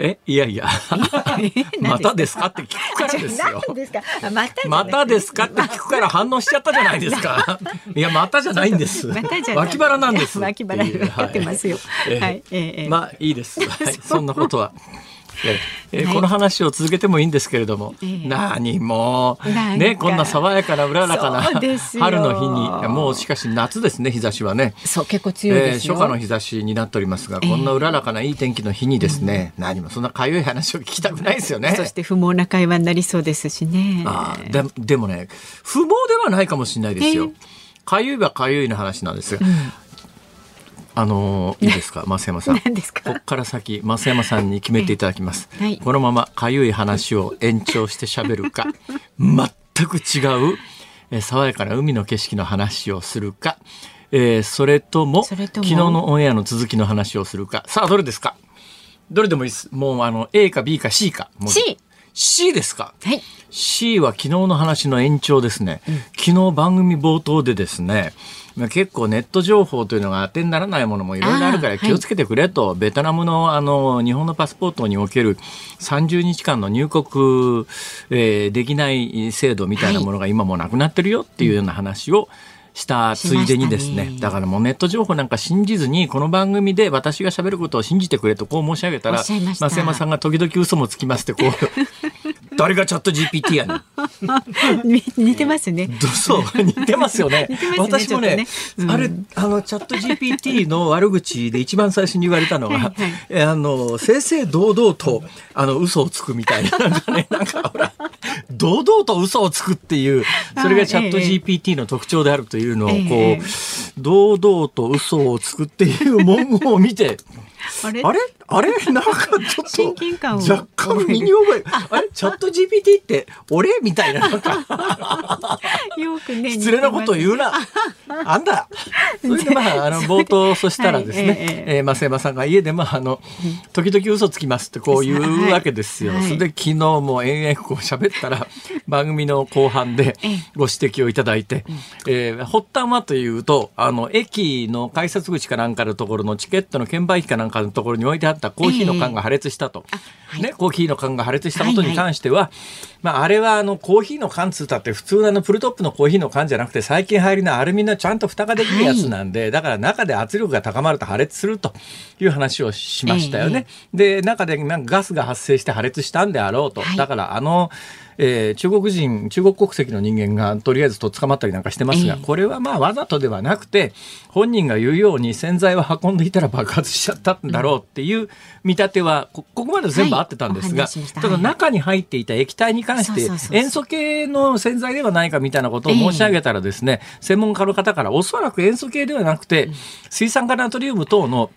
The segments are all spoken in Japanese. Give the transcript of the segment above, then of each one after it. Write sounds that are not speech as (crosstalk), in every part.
えいやいや (laughs) またですか？って聞くからですよ。またまたですか？って聞くから反応しちゃったじゃないですか。(laughs) いやまたじゃないんです。脇腹なんです。脇腹分かってますよ。はい。えー、まあいいです。はい。(laughs) そんなことは。(laughs) えー、はい、この話を続けてもいいんですけれども、えー、何も。ねこんな爽やかなうららかな。(laughs) 春の日に。もうしかし夏ですね日差しはね。そう結構強いですよ、えー、初夏の日差しになっておりますが、こんなうららかないい天気の日にですね、うん、何もそんなかゆい話を聞きたくないですよね。そして不毛な会話になりそうですしね。あででもね不毛ではないかもしれないですよ、かゆいはかゆいの話なんですが、うんあのいいですか？(laughs) 増山さん。ここから先増山さんに決めていただきます、はい、このままかゆい話を延長して喋るか (laughs) 全く違う、え爽やかな海の景色の話をするか、えー、それとも昨日のオンエアの続きの話をするか。さあどれですか？どれでもいいです。もうあの A か B か C か。C C ですか、はい、C は昨日の話の延長ですね、うん、昨日番組冒頭でですね結構ネット情報というのが当てにならないものもいろいろあるから気をつけてくれと、はい、ベトナムのあの日本のパスポートにおける30日間の入国、えー、できない制度みたいなものが今もなくなってるよっていうような話を、したついでにですね、ね、だからもうネット情報なんか信じずにこの番組で私がしゃべることを信じてくれとこう申し上げたら増山さんが時々嘘もつきますってこう (laughs) 誰がチャット GPT やねん。(laughs) 似てますね。そう、似てますよね。(laughs) ね私もね、ね。うん、あれ、あの、チャット GPT の悪口で一番最初に言われたのが、はいはい、あの、正々堂々と、あの、嘘をつくみたいな、(laughs) なんかね、なんかほら、堂々と嘘をつくっていう、それがチャット GPT の特徴であるというのを、こう、堂々と嘘をつくっていう文言を見て、あれ？あれ？(laughs) なんかちょっと若干身に覚えあれ？チャット GPT って俺？みたいななんか。(laughs) よくね失礼なこと言うな。あんだそれでまああの冒頭そしたらですね、は (laughs) い、えええー、増山さんが家でまああの時々嘘つきますってこう言うわけですよ、はい、それで昨日も延々こう喋ったら番組の後半でご指摘をいただいて、えー、発端はというとあの駅の改札口かなんかのところのチケットの券売機かなんかのところに置いてあったコーヒーの缶が破裂したと、えー、ね、コーヒーの缶が破裂したことに関しては、はいはい、まあ、あれはあのコーヒーの缶つったって普通のあのプルトップのコーヒーの缶じゃなくて最近入りのアルミのちゃんと蓋ができるやつなんで、はい、だから中で圧力が高まると破裂するという話をしましたよね。えー、で中でなんかガスが発生して破裂したんであろうと、だからあのえー、中国人中国国籍の人間がとりあえずと捕まったりなんかしてますが、これはまあわざとではなくて本人が言うように洗剤を運んでいたら爆発しちゃったんだろうっていう見立てはここまで全部合ってたんですが、はい、ただ中に入っていた液体に関して塩素系の洗剤ではないかみたいなことを申し上げたらですね、専門家の方からおそらく塩素系ではなくて水酸化ナトリウム等の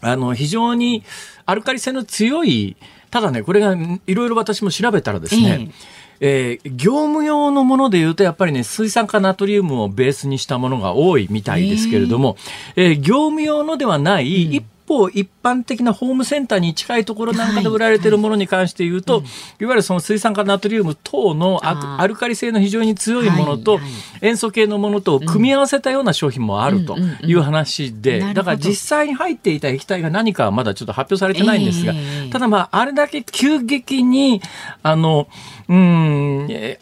あの非常にアルカリ性の強いただね、これがいろいろ私も調べたらですね、えー、業務用のものでいうと、やっぱりね、水酸化ナトリウムをベースにしたものが多いみたいですけれども、えー、業務用のではない、一方一般的なホームセンターに近いところなんかで売られているものに関して言うと、はい。はい、いわゆるその水酸化ナトリウム等のアルカリ性の非常に強いものと、塩素系のものと組み合わせたような商品もあるという話で、だから実際に入っていた液体が何かはまだちょっと発表されてないんですが、えー、ただまああれだけ急激にあのうん。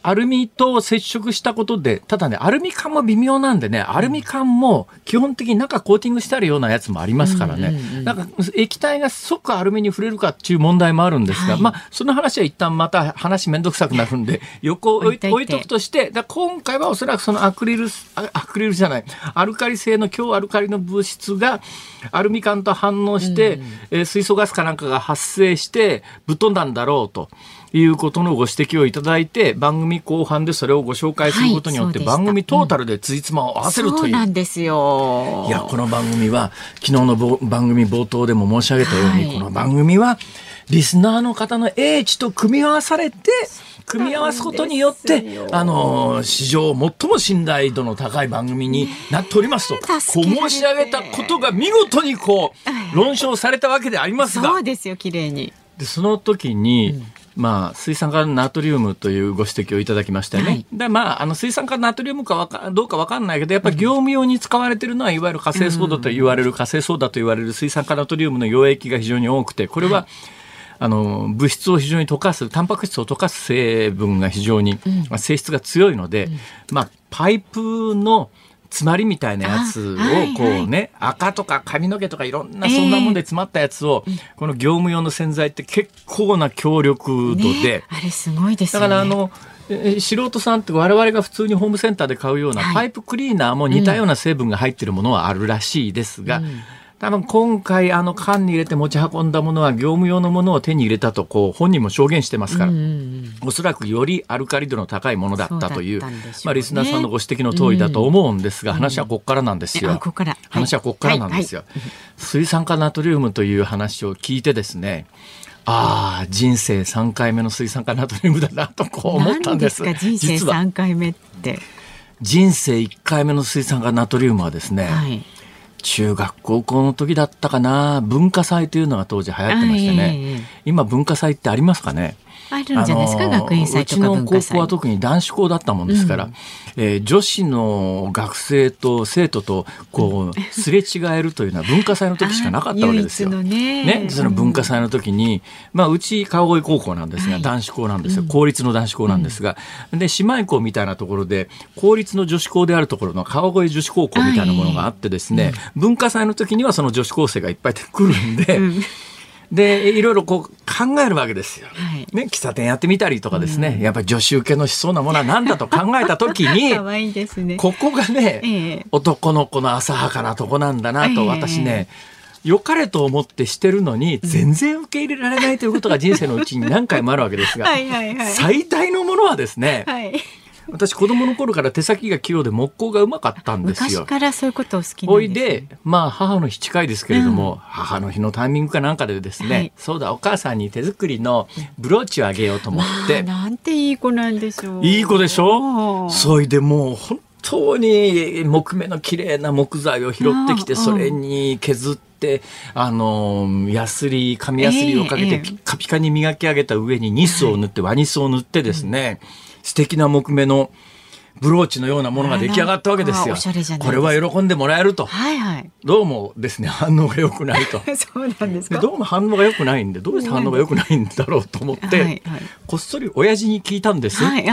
アルミと接触したことでただねアルミ缶も微妙なんでねアルミ缶も基本的に中コーティングしてあるようなやつもありますからね、うんうんうん、なんか液体が即アルミに触れるかっていう問題もあるんですが、はい、まあその話は一旦また話めんどくさくなるんで横置い置いとくとしてだ今回はおそらくそのアクリルアクリルじゃない。アルカリ性の強アルカリの物質がアルミ缶と反応して、うんうん、えー、水素ガスかなんかが発生してぶっ飛んだんだろうと。いうことのご指摘をいただいて番組後半でそれをご紹介することによって、番組トータルでついつまを合わせるという。そうなんですよ。いやこの番組は昨日の番組冒頭でも申し上げたように、この番組はリスナーの方の英知と組み合わされて組み合わすことによって、あの、史上最も信頼度の高い番組になっておりますと、こう申し上げたことが見事にこう、論証されたわけでありますが。そうですよ、綺麗に。で、その時に、うんまあ、水酸化ナトリウムというご指摘をいただきましたよね。はい、でまあ、あの水酸化ナトリウムかわかどうかわかんないけど、やっぱり業務用に使われてるのは、いわゆる火星ソーダと言われる、火星ソーダと言われる水酸化ナトリウムの溶液が非常に多くて、これは、はい。あの物質を非常に溶かすタンパク質を溶かす成分が非常に、うん、性質が強いので、うん、まあ、パイプの詰まりみたいなやつをこうね、赤とか髪の毛とかいろんなそんなもんで詰まったやつを、えー、この業務用の洗剤って結構な強力度で、ね、あれすごいです、ね、だからあの素人さんって我々が普通にホームセンターで買うようなパイプクリーナーも似たような成分が入ってるものはあるらしいですが、うん多分今回あの缶に入れて持ち運んだものは業務用のものを手に入れたとこう本人も証言してますから、うんうん、おそらくよりアルカリ度の高いものだったという、ね、まあ、リスナーさんのご指摘の通りだと思うんですが、うん、話はここからなんですよ。ここ話はここからなんですよ、はいはい、水酸化ナトリウムという話を聞いてですねああ人生3回目の水酸化ナトリウムだなとこう思ったんです。です人生3回目って。人生1回目の水酸化ナトリウムはですね、はい中学高校の時だったかな。文化祭というのが当時流行ってましてね、今文化祭ってありますかね？あるんじゃないですか？学園祭とか文化祭。うちの高校は特に男子校だったもんですから、うん、えー、女子の学生と生徒とこうすれ違えるというのは文化祭の時しかなかったわけですよ。ね。ねその文化祭の時に、まあ、うち川越高校なんですが、男子校なんですよ。公立の男子校なんですが、うん、で姉妹校みたいなところで公立の女子校であるところの川越女子高校みたいなものがあってですね、文化祭の時にはその女子高生がいっぱい来るんで。でいろいろこう考えるわけですよ、はい、ね、喫茶店やってみたりとかですね、うん、やっぱり女子受けのしそうなものは何だと考えた時に (laughs) 可愛いですね。ここがね、えー、男の子の浅はかなとこなんだなと私ね、えー、良かれと思ってしてるのに全然受け入れられないということが人生のうちに何回もあるわけですが (laughs) はいはい、最大のものはですね、はい (laughs) 私子供の頃から手先が器用で木工がうまかったんですよ。昔からそういうことを好きおいで、まあ母の日近いですけれども、うん、母の日のタイミングかなんかでですね、はい、そうだお母さんに手作りのブローチをあげようと思って。なんていい子なんでしょう。いい子でしょ？そいでもう本当に木目の綺麗な木材を拾ってきてそれに削って。あのヤスリ紙ヤスリをかけてピカピカに磨き上げた上にニスを塗って、ワニスを塗ってですね、素敵な木目のブローチのようなものが出来上がったわけですよ。これは喜んでもらえると。はいはい。どうもですね、反応が良くないと。(laughs) そうなんですか？どうも反応が良くないんで、どうして反応が良くないんだろうと思って、はいはい、こっそり親父に聞いたんです。はい、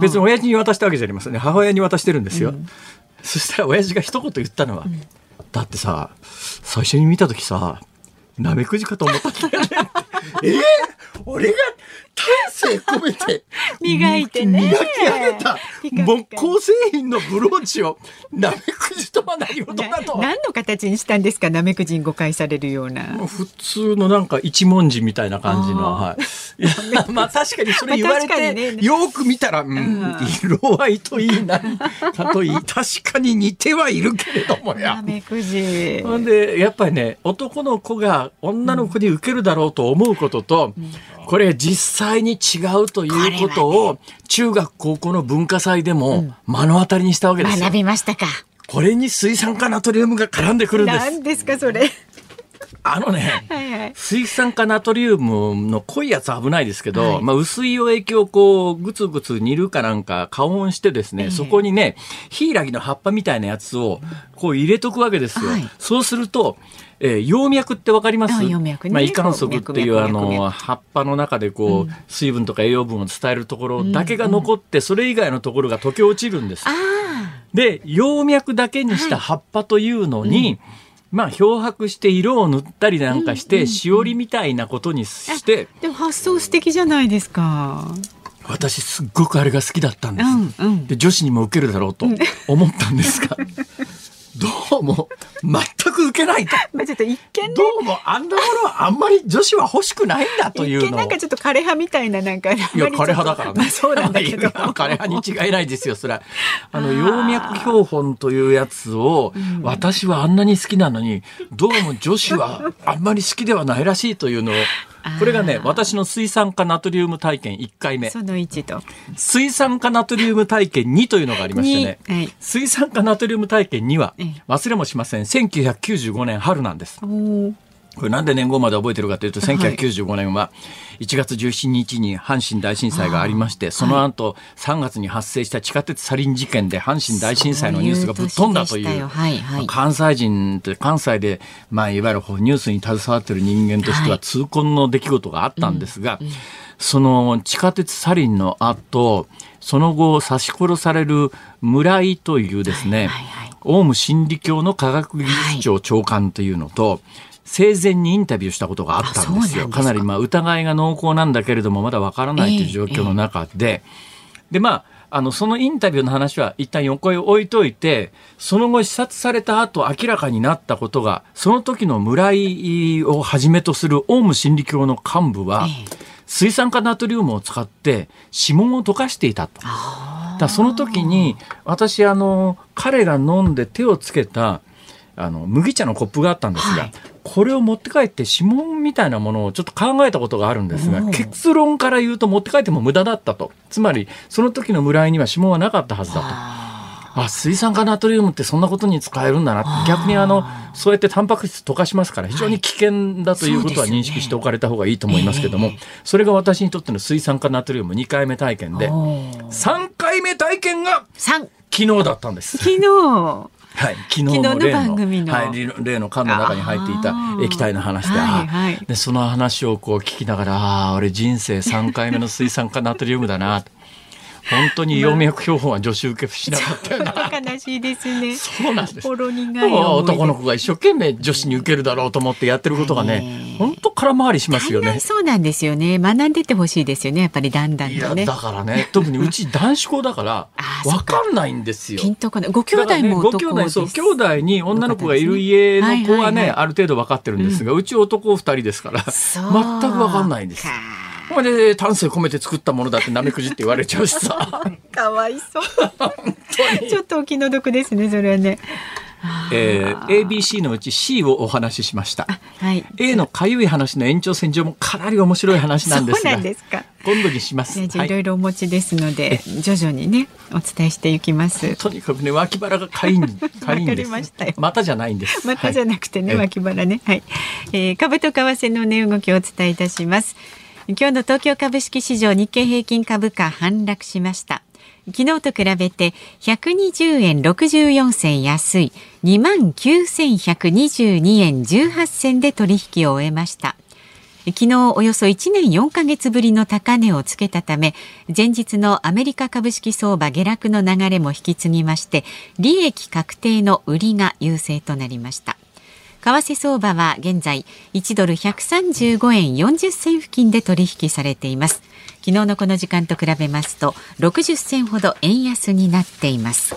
別に親父に渡したわけじゃありませんね。母親に渡してるんですよ。うん、そしたら親父が一言言ったのは、うん、だってさ、最初に見た時さ、なめくじかと思ったんだよね。(laughs) えー、俺が丹精込めて磨いてね。磨き上げた木工製品のブローチをなめくじとは何事だと。何の形にしたんですかなめくじに誤解されるような。普通のなんか一文字みたいな感じのはい。(laughs) まあ確かにそれ言われて、ね、よく見たら、うん、色合いといいなかといい。(laughs) 確かに似てはいるけれどもや。なめくじほんでやっぱりね男の子が女の子に受けるだろうと思うことと、うんこれ実際に違うということを中学高校の文化祭でも目の当たりにしたわけです学びましたか。これに水酸化ナトリウムが絡んでくるんです。何ですかそれ。あのね、(laughs) はいはい、水酸化ナトリウムの濃いやつ危ないですけど、はい、まあ薄い溶液をこう、ぐつぐつ煮るかなんか加温してですね、えー、そこにね、ヒイラギの葉っぱみたいなやつをこう入れとくわけですよ。はい、そうすると、えー、葉脈ってわかります？葉脈、ね、まあ、イカンソクっていうあの葉っぱの中でこう、うん、水分とか栄養分を伝えるところだけが残って、それ以外のところが溶け落ちるんです。で葉脈だけにした葉っぱというのに、はいうんまあ漂白して色を塗ったりなんかして、しおりみたいなことにして、でも発想素敵じゃないですか。私すっごくあれが好きだったんです、うんうん、で女子にも受けるだろうと思ったんですが (laughs) どうも全く受けないと。(laughs) まあちょっと一見、ね、どうもあんなものはあんまり女子は欲しくないんだというのなんかちょっと枯葉みたいななんかいや枯葉だからね、まあ、そうなんだけど。(laughs) 枯葉に違いないですよそれは。あの葉脈標本というやつを、私はあんなに好きなのにどうも女子はあんまり好きではないらしいというのをこれがね、私の水酸化ナトリウム体験1回目。その1と。水酸化ナトリウム体験2というのがありましてね。はい、水酸化ナトリウム体験2は、忘れもしません。1995年春なんです。これなんで年号まで覚えてるかというと、1995年は1月17日に阪神大震災がありまして、その後3月に発生した地下鉄サリン事件で阪神大震災のニュースがぶっ飛んだという、関西人って関西で、まあ、いわゆるニュースに携わっている人間としては痛恨の出来事があったんですが、その地下鉄サリンの後、その後刺し殺される村井というですね、オウム真理教の科学技術庁長官というのと、生前にインタビューしたことがあったんですよ。か。なりまあ疑いが濃厚なんだけれども、まだわからないという状況の中で、えー、で、まあ、あの、そのインタビューの話は一旦横へ置いといて、その後視察された後明らかになったことが、その時の村井をはじめとするオウム真理教の幹部は、えー、水酸化ナトリウムを使って指紋を溶かしていたと。だその時に、私、あの、彼が飲んで手をつけた、あの麦茶のコップがあったんですが、はい、これを持って帰って指紋みたいなものをちょっと考えたことがあるんですが結論から言うと持って帰っても無駄だったと。つまりその時の村井には指紋はなかったはずだと。あ水酸化ナトリウムってそんなことに使えるんだな。逆にあのそうやってタンパク質溶かしますから非常に危険だということは認識しておかれた方がいいと思いますけども、それが私にとっての水酸化ナトリウム2回目体験で3回目体験が昨日だったんです。昨日はい、昨日の例のはい、例の缶の中に入っていた液体の話で,、はいはい、でその話をこう聞きながらああ俺人生3回目の水酸化ナトリウムだな本当に葉脈標本は女子受けしなかったよな。悲しいですね。そうなんです。男の子が一生懸命女子に受けるだろうと思ってやってることがね、本当空回りしますよね。そうなんですよね。学んでってほしいですよね。やっぱりだんだんとね。だからね、特にうち男子校だから、(laughs) わかんないんですよ。ピンとこない。ご兄弟も男です、ね、兄弟に女の子がいる家の子はね、ある程度分かってるんですが、うち男二人ですから、全く分かんないんです。これで丹精込めて作ったものだってなめくじって言われちゃうしさ。(laughs) かわいそう。ちょっとお気の毒ですね、それはね。えー、ABC のうち C をお話ししました、はい、A のかゆい話の延長線上もかなり面白い話なんですがそうなんですか。今度にします、い。ろいろお持ちですので、徐々にねお伝えしていきます。とにかくね脇腹がかゆい (laughs) かゆいんです。ままたじゃないんです。またじゃなくてね、はい、脇腹ね。はい、えー、株と為替の値動きをお伝えいたします今日の東京株式市場日経平均株価反落しました。昨日と比べて120円64銭安い。2万9122円18銭で取引を終えました。昨日およそ1年4ヶ月ぶりの高値をつけたため前日のアメリカ株式相場下落の流れも引き継ぎまして利益確定の売りが優勢となりました。為替相場は現在1ドル135円40銭付近で取引されています昨日のこの時間と比べますと60銭ほど円安になっています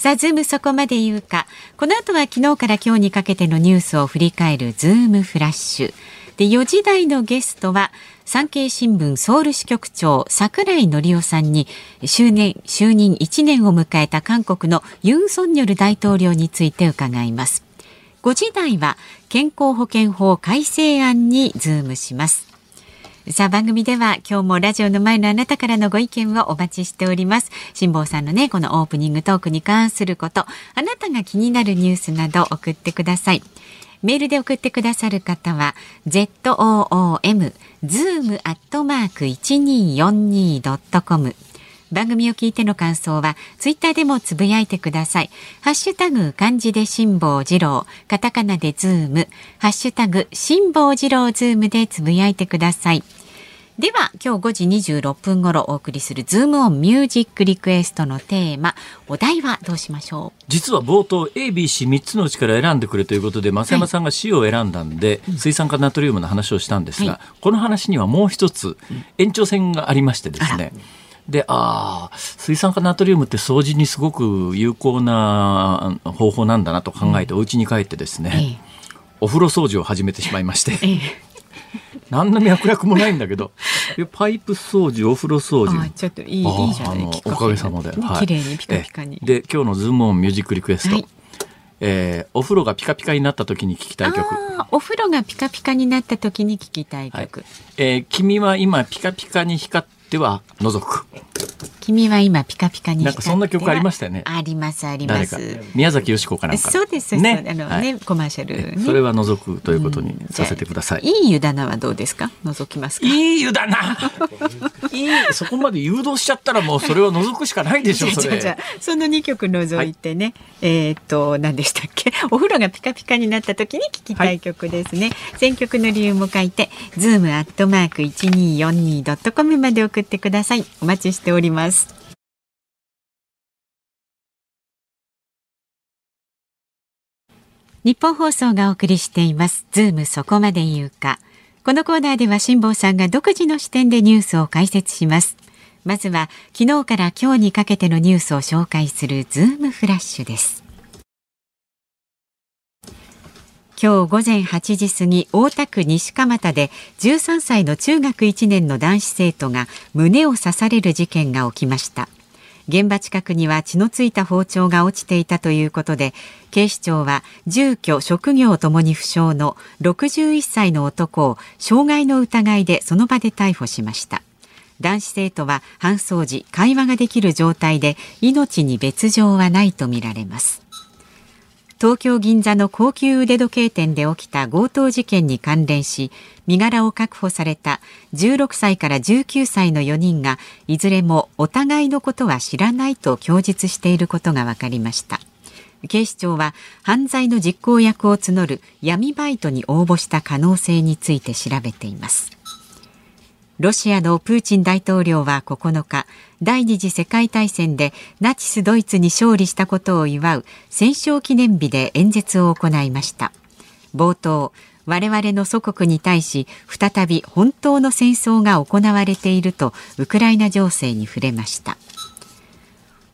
さあ、ズームそこまで言うか。この後は昨日から今日にかけてのニュースを振り返るズームフラッシュ。で、4時台のゲストは、産経新聞ソウル支局長桜井紀雄さんに就任就任1年を迎えた韓国のユン・ソンニョル大統領について伺います。5時台は健康保険法改正案にズームします。さあ番組では今日もラジオの前のあなたからのご意見をお待ちしております。辛坊さんのねこのオープニングトークに関することあなたが気になるニュースなど送ってください。メールで送ってくださる方は zoom zoom アットマーク 1242.com 番組を聞いての感想はツイッターでもつぶやいてください。ハッシュタグ漢字で辛坊治郎、カタカナでズーム、ハッシュタグ辛坊治郎ズームでつぶやいてください。では今日5時26分頃お送りするズームオンミュージックリクエストのテーマお題はどうしましょう？実は冒頭 ABC3 つのうちから選んでくれということで増山さんが C を選んだんで、はい、水酸化ナトリウムの話をしたんですが、はい、この話にはもう一つ延長線がありましてですね、で、ああ、水酸化ナトリウムって掃除にすごく有効な方法なんだなと考えて、お家に帰ってですね、お風呂掃除を始めてしまいまして、(laughs) 何の脈絡もないんだけど、パイプ掃除、お風呂掃除。ちょっといい、いいじゃないおかげさまで。綺麗にピカピカに。で、今日のズームオンミュージックリクエスト。はい。えー、お風呂がピカピカになった時に聞きたい曲。お風呂がピカピカになった時に聞きたい曲、はい、えー、君は今ピカピカに光っでは除く。君は今ピカピカになんかそんな曲ありましたよね。ありますあります。宮崎美子かなんかそうですね。あのね、はい、コマーシャル、ね、それは除くということにさせてください、いい湯だなはどうですか？除きますいい湯だな (laughs) いいそこまで誘導しちゃったらもうそれは除くしかないでしょそれ。じゃその二曲除いてね、はい、えっと何でしたっけ？お風呂がピカピカになった時に聞きたい曲ですね、はい、選曲の理由も書いてズームアットマーク一二四二ドットコムまで送ってください。お待ちしておりますニッポン放送がお送りしています。ズームそこまで言うか。このコーナーでは辛坊さんが独自の視点でニュースを解説します。まずは昨日から今日にかけてのニュースを紹介するズームフラッシュです。今日午前8時過ぎ大田区西蒲田で13歳の中学1年の男子生徒が胸を刺される事件が起きました。現場近くには血のついた包丁が落ちていたということで警視庁は住居職業ともに不詳の61歳の男を傷害の疑いでその場で逮捕しました。男子生徒は搬送時会話ができる状態で命に別状はないとみられます。東京銀座の高級腕時計店で起きた強盗事件に関連し身柄を確保された16歳から19歳の4人がいずれもお互いのことは知らないと供述していることが分かりました。警視庁は犯罪の実行役を募る闇バイトに応募した可能性について調べています。ロシアのプーチン大統領は9日第二次世界大戦でナチスドイツに勝利したことを祝う戦勝記念日で演説を行いました。冒頭我々の祖国に対し再び本当の戦争が行われているとウクライナ情勢に触れました。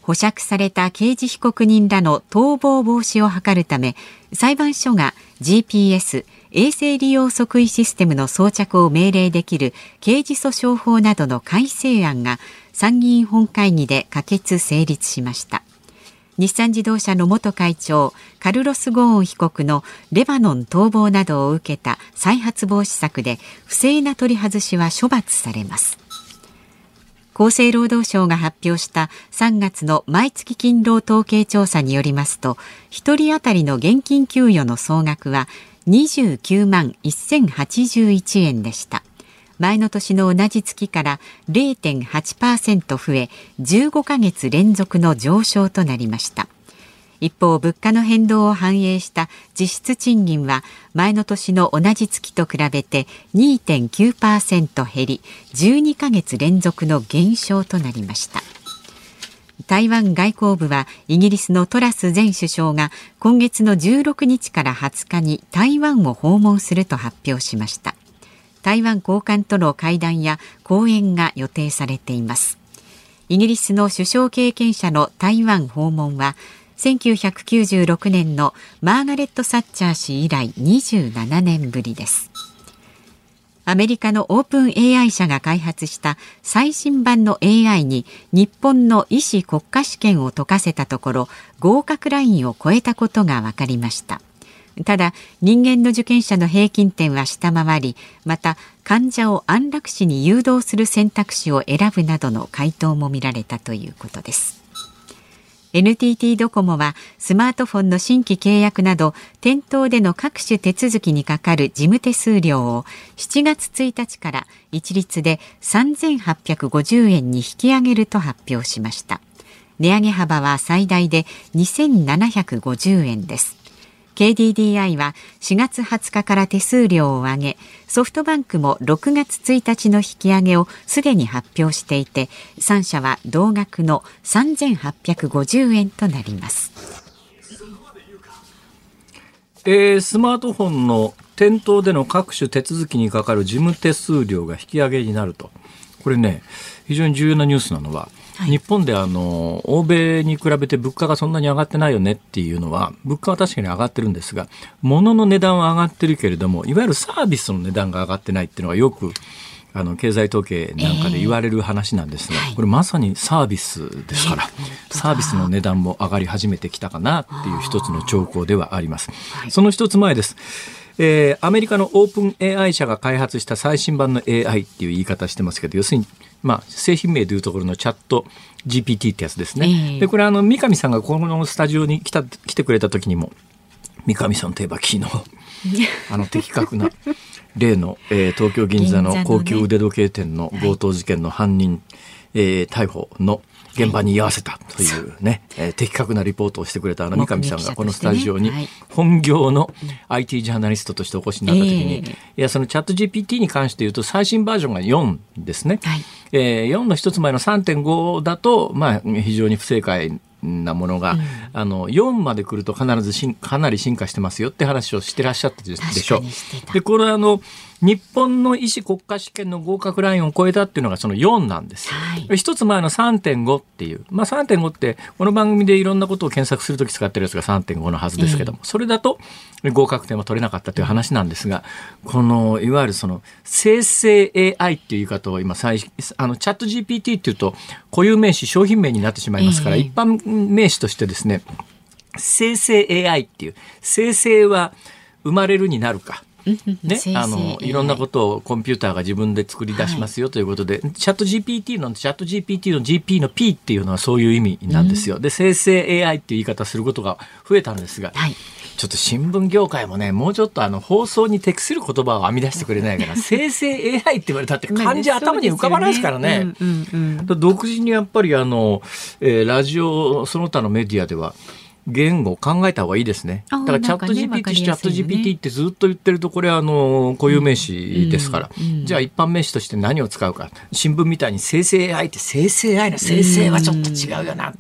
保釈された刑事被告人らの逃亡防止を図るため裁判所が GPS 衛星利用即位システムの装着を命令できる刑事訴訟法などの改正案が参議院本会議で可決成立しました。日産自動車の元会長カルロス・ゴーン被告のレバノン逃亡などを受けた再発防止策で不正な取り外しは処罰されます。厚生労働省が発表した3月の毎月勤労統計調査によりますと1人当たりの現金給与の総額は29万1081円でした。前の年の同じ月から0.8%増え15ヶ月連続の上昇となりました。一方物価の変動を反映した実質賃金は前の年の同じ月と比べて2.9%減り12ヶ月連続の減少となりました。台湾外交部はイギリスのトラス前首相が今月の16日から20日に台湾を訪問すると発表しました。台湾高官との会談や講演が予定されています。イギリスの首相経験者の台湾訪問は1996年のマーガレット・サッチャー氏以来27年ぶりです。アメリカのオープン AI 社が開発した最新版の AI に日本の医師国家試験を解かせたところ合格ラインを超えたことが分かりました。ただ人間の受験者の平均点は下回りまた患者を安楽死に誘導する選択肢を選ぶなどの回答も見られたということです。NTT ドコモはスマートフォンの新規契約など店頭での各種手続きにかかる事務手数料を7月1日から一律で3850円に引き上げると発表しました。値上げ幅は最大で2750円です。KDDI は4月20日から手数料を上げソフトバンクも6月1日の引き上げをすでに発表していて3社は同額の3850円となります。えー、スマートフォンの店頭での各種手続きにかかる事務手数料が引き上げになると。これね非常に重要なニュースなのは、はい、日本であの欧米に比べて物価がそんなに上がってないよねっていうのは物価は確かに上がってるんですが物の値段は上がってるけれどもいわゆるサービスの値段が上がってないっていうのがよくあの経済統計なんかで言われる話なんですが、えー、これまさにサービスですから、えー、サービスの値段も上がり始めてきたかなっていう一つの兆候ではあります。その一つ前です。えー、アメリカのオープン AI 社が開発した最新版の AI っていう言い方してますけど要するにまあ、製品名でいうところのチャット GPT ってやつですね。えー、でこれあの三上さんがこのスタジオに来た来てくれた時にも三上さんといえば昨日 (laughs) あの的確な例の、えー、東京銀座の高級腕時計店の強盗事件の犯人、えー、逮捕の現場に居合わせたというね、えー、的確なリポートをしてくれたあの三上さんがこのスタジオに本業の IT ジャーナリストとしてお越しになった時に、いやそのチャット GPT に関して言うと最新バージョンが4ですね、はい、えー、4の一つ前の3.5だと、まあ、非常に不正解なものが、うん、あの4まで来ると必ずしんかなり進化してますよって話をしてらっしゃったでしょ。う。でこれあの日本の医師国家試験の合格ラインを超えたっていうのがその4なんです。はい、一つ前の3.5っていう、まあ、3.5ってこの番組でいろんなことを検索するとき使ってるやつが3.5のはずですけども、えー、それだと合格点は取れなかったという話なんですが、このいわゆるその生成 AI っていう言い方を今最あのチャット GPT っていうと固有名詞商品名になってしまいますから、えー、一般名詞としてですね生成 AI っていう。生成は生まれるになるかね、あのいろんなことをコンピューターが自分で作り出しますよ。ということで、はい、チャット GPT のチャット GPT の GP の P っていうのはそういう意味なんですよ。で生成 AI っていう言い方することが増えたんですが、はい、ちょっと新聞業界もねもうちょっとあの放送に適する言葉を編み出してくれないから (laughs) 生成 AI って言われたって漢字頭に浮かばないですからね。独自にやっぱりあの、えー、ラジオその他のメディアでは言語を考えた方がいいですね。だからチャット GPT、ね、チャット GPT ってずっと言ってるとこれはあの固有名詞ですから、じゃあ一般名詞として何を使うか新聞みたいに生成 AI って生成 AI の生成はちょっと違うよな。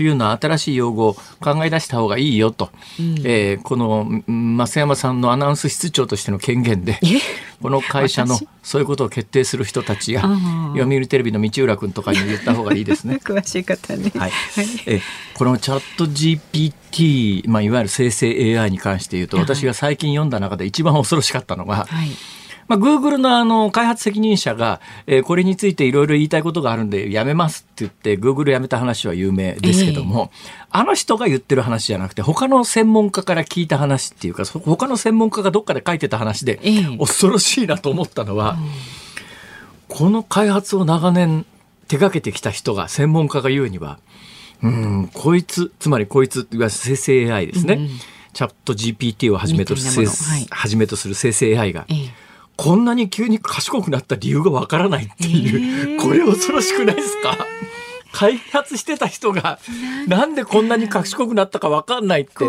というような新しい用語を考え出した方がいいよと、うん、えー、この増山さんのアナウンス室長としての権限で (laughs) この会社のそういうことを決定する人たちや読売テレビの道浦君とかに言った方がいいですね。(laughs) 詳しい方ね、はい、えこのチャット GPT、まあ、いわゆる生成 AI に関して言うと私が最近読んだ中で一番恐ろしかったのが、はいまあ、グーグルのあの開発責任者が、えー、これについていろいろ言いたいことがあるんでやめますって言ってグーグルやめた話は有名ですけども、えー、あの人が言ってる話じゃなくて他の専門家から聞いた話っていうか他の専門家がどっかで書いてた話で、えー、恐ろしいなと思ったのは、この開発を長年手掛けてきた人が専門家が言うにはうんこいつつまりこいついわゆる生成 AI ですね。うんチャット GPT をはじめとする、はい、はじめとする生成 AI が、ええ、こんなに急に賢くなった理由がわからないっていう、えー、これ恐ろしくないですか？開発してた人がなんでこんなに賢くなったかわかんないって。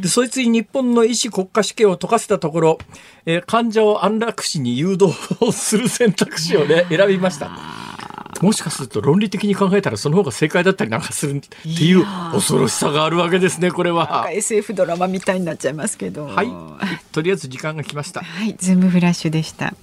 でそいつに日本の医師国家試験を解かせたところ、えー、患者を安楽死に誘導する選択肢をね選びました。もしかすると論理的に考えたらその方が正解だったりなんかするっていう恐ろしさがあるわけですねこれは。SF ドラマみたいになっちゃいますけど。はい。とりあえず時間が来ました。はい。ズームフラッシュでした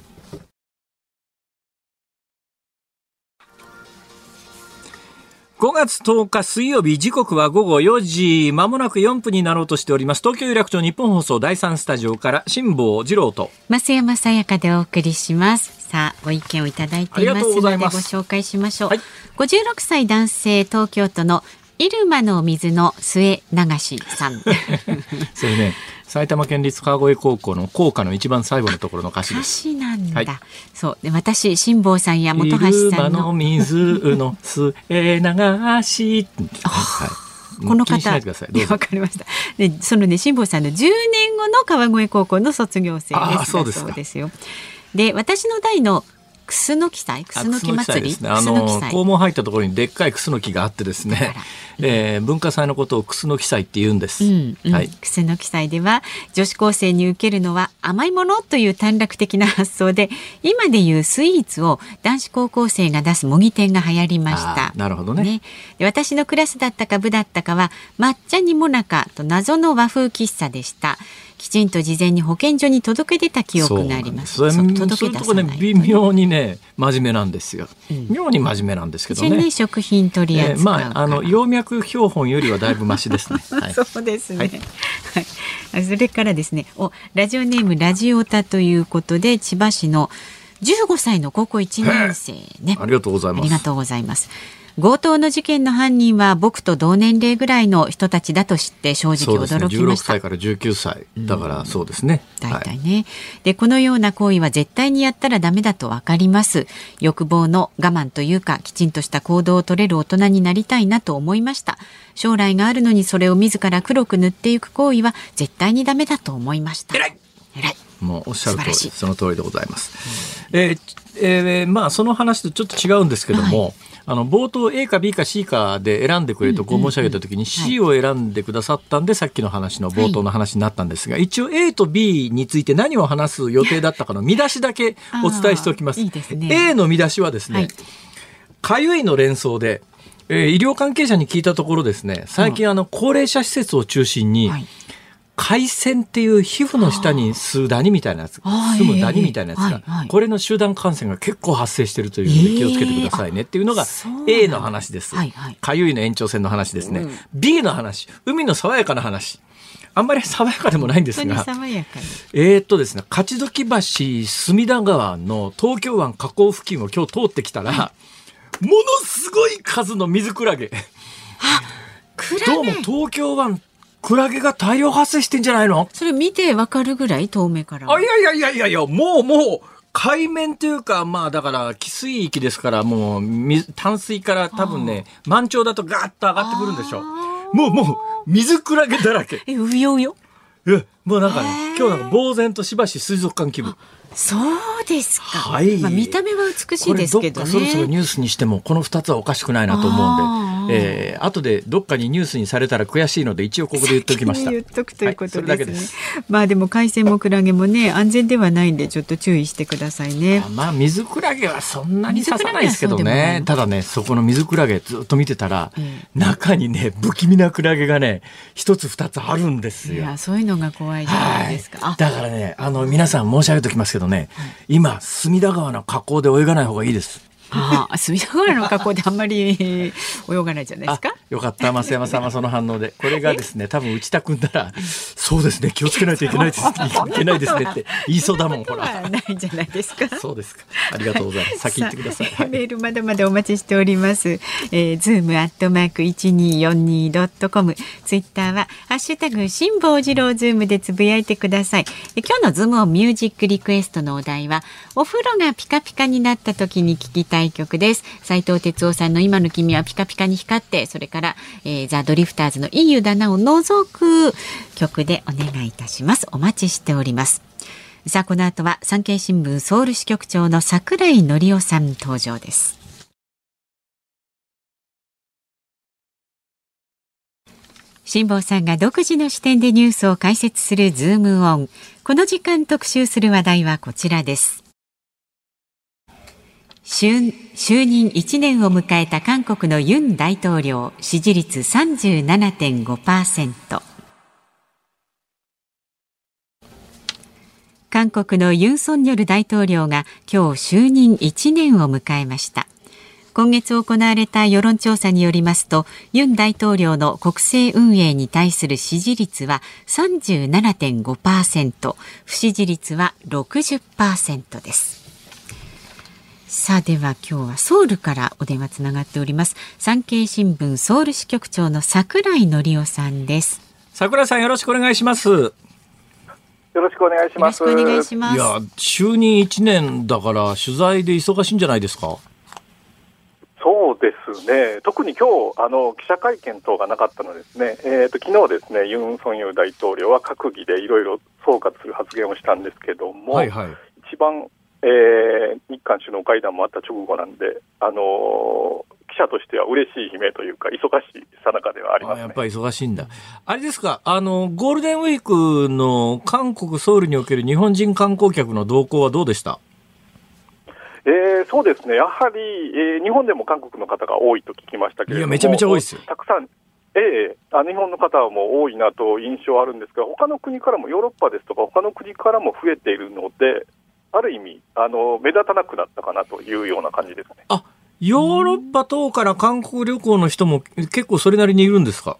5月10日水曜日時刻は午後4時まもなく4分になろうとしております。東京有楽町日本放送第3スタジオから辛坊治郎と。増山さやかでお送りします。さあご意見をいただいていますのでご紹介しましょう、はい、56歳男性東京都の入間の水の末流しさん。(laughs) それね埼玉県立川越高校の校歌の一番最後のところの歌詞です。歌詞なんだ。はい、そうで私辛坊さんや本橋さんの。の水の末流し。はい。この方、わかりました。で、そのね、辛坊さんの10年後の川越高校の卒業生です。そうですよ。で、私の代の楠木祭？楠木祭り、ね、あの校門入ったところにでっかいクスノキがあってですね、えー、文化祭のことを楠木祭って言うんです、うんうん、はい、楠木祭では女子高生に受けるのは甘いものという短絡的な発想で今でいうスイーツを男子高校生が出す模擬店が流行りました。なるほどね、ね、で私のクラスだったか部だったかは抹茶にもなかと謎の和風喫茶でしたきちんと事前に保健所に届け出た記憶があります。そうそういうとこね微妙にね真面目なんですよ。うん、妙に真面目なんですけどね。ね食品取り扱う、えー、まああの葉脈標本よりはだいぶマシですね。(laughs) はい、そうですね。はい。それからですね、おラジオネームラジオタということで千葉市の15歳の高校1年生ね。ありがとうございます。ありがとうございます。強盗の事件の犯人は僕と同年齢ぐらいの人たちだと知って正直驚きました。ね、16歳から19歳だからそうですね。大体ね、はい、でこのような行為は絶対にやったらダメだとわかります。欲望の我慢というかきちんとした行動を取れる大人になりたいなと思いました。将来があるのにそれを自ら黒く塗っていく行為は絶対にダメだと思いました。偉い偉いもうおっしゃる通りその通りでございます。えーえー、まあその話とちょっと違うんですけども、はいあの冒頭 A か B か C かで選んでくれとこう申し上げたときに C を選んでくださったんでさっきの話の冒頭の話になったんですが、一応 A と B について何を話す予定だったかの見出しだけお伝えしておきます。いいすね、A の見出しはですね、かゆいの連想で、えー、医療関係者に聞いたところですね最近あの高齢者施設を中心に、はい海鮮っていう皮膚の下に吸うダニみたいなやつ、住むダニみたいなやつが、これの集団感染が結構発生してるというので気をつけてくださいねっていうのが A の話です。かゆいの延長線の話ですね。B の話、海の爽やかな話。あんまり爽やかでもないんですが、えっとですね、勝どき橋隅田川の東京湾河口付近を今日通ってきたら、ものすごい数の水クラゲ。どうも東京湾クラゲが大量発生してんじゃないの？それ見てわかるぐらい遠目からあいやいやいやいやいやもうもう海面というか、まあだから、汽水域ですから、もう、淡水から多分ね、満潮だとガーッと上がってくるんでしょう。もう、もう、水クラゲだらけ。え、うようよえ、もうなんかね、今日なんか呆然としばし水族館気分。そうですか。はい。まあ見た目は美しいですけどね。そろそろニュースにしても、この二つはおかしくないなと思うんで。えー、後でどっかにニュースにされたら悔しいので一応ここで言っておきました。言っとくということですね。はい、すまあでも海鮮もクラゲもね安全ではないんでちょっと注意してくださいね。あまあ水クラゲはそんなに刺さないですけどね。ただねそこの水クラゲずっと見てたら、うん、中にね不気味なクラゲがね一つ二つあるんですよ。いやそういうのが怖いじゃないですか。だからねあの皆さん申し上げておきますけどね、今隅田川の河口で泳がない方がいいです。ああ、隅田川の格好であんまり泳がないじゃないですか？よかった、増山さんはその反応で、これがですね、多分内田君なら。そうですね、気をつけないといけないです。(laughs) いけないですねって言いそうだもん、ほら。ないじゃないですか。そうですか。ありがとうございます。先言ってください。はい、メールまだまだお待ちしております。えー、ズームアットマーク一二四二ドットコム。ツイッターはハッシュタグ辛坊治郎ズームでつぶやいてください。今日のズームオンミュージックリクエストのお題は、お風呂がピカピカになった時に聞きたい曲です。斉藤哲夫さんの今の君はピカピカに光って、それから、えー、ザ・ドリフターズのいい湯だなを除く曲でお願いいたします。お待ちしております。さあ、この後は産経新聞ソウル支局長の桜井紀雄さん登場です。辛坊さんが独自の視点でニュースを解説するズームオン。この時間特集する話題はこちらです。就任1年を迎えた韓国のユン大統領支持率37.5%韓国のユン・ソンニョル大統領が今日就任1年を迎えました。今月行われた世論調査によりますとユン大統領の国政運営に対する支持率は37.5%不支持率は60%です。さあでは今日はソウルからお電話つながっております。産経新聞ソウル支局長の櫻井則夫さんです。櫻井さんよろしくお願いします。よろしくお願いします。お願いします。いや、就任1年だから取材で忙しいんじゃないですか？そうですね、特に今日あの記者会見等がなかったのですね、えーと、昨日ですね、ユン・ソンユ大統領は閣議でいろいろ総括する発言をしたんですけども、はいはい、一番えー、日韓首脳会談もあった直後なんで、あのー、記者としては嬉しい悲鳴というか、忙しいさなかではあります、ね、やっぱり忙しいんだ。あれですか、あの、ゴールデンウィークの韓国・ソウルにおける日本人観光客の動向はどうでした？えー、そうですね、やはり、えー、日本でも韓国の方が多いと聞きましたけれども、いやめちゃめちゃ多いですよ。たくさんええ、あ日本の方はもう多いなと印象あるんですが、他の国からも、ヨーロッパですとか、他の国からも増えているので、ある意味、あの目立たなくなったかなというような感じですね。あヨーロッパ等から韓国旅行の人も結構それなりにいるんですか？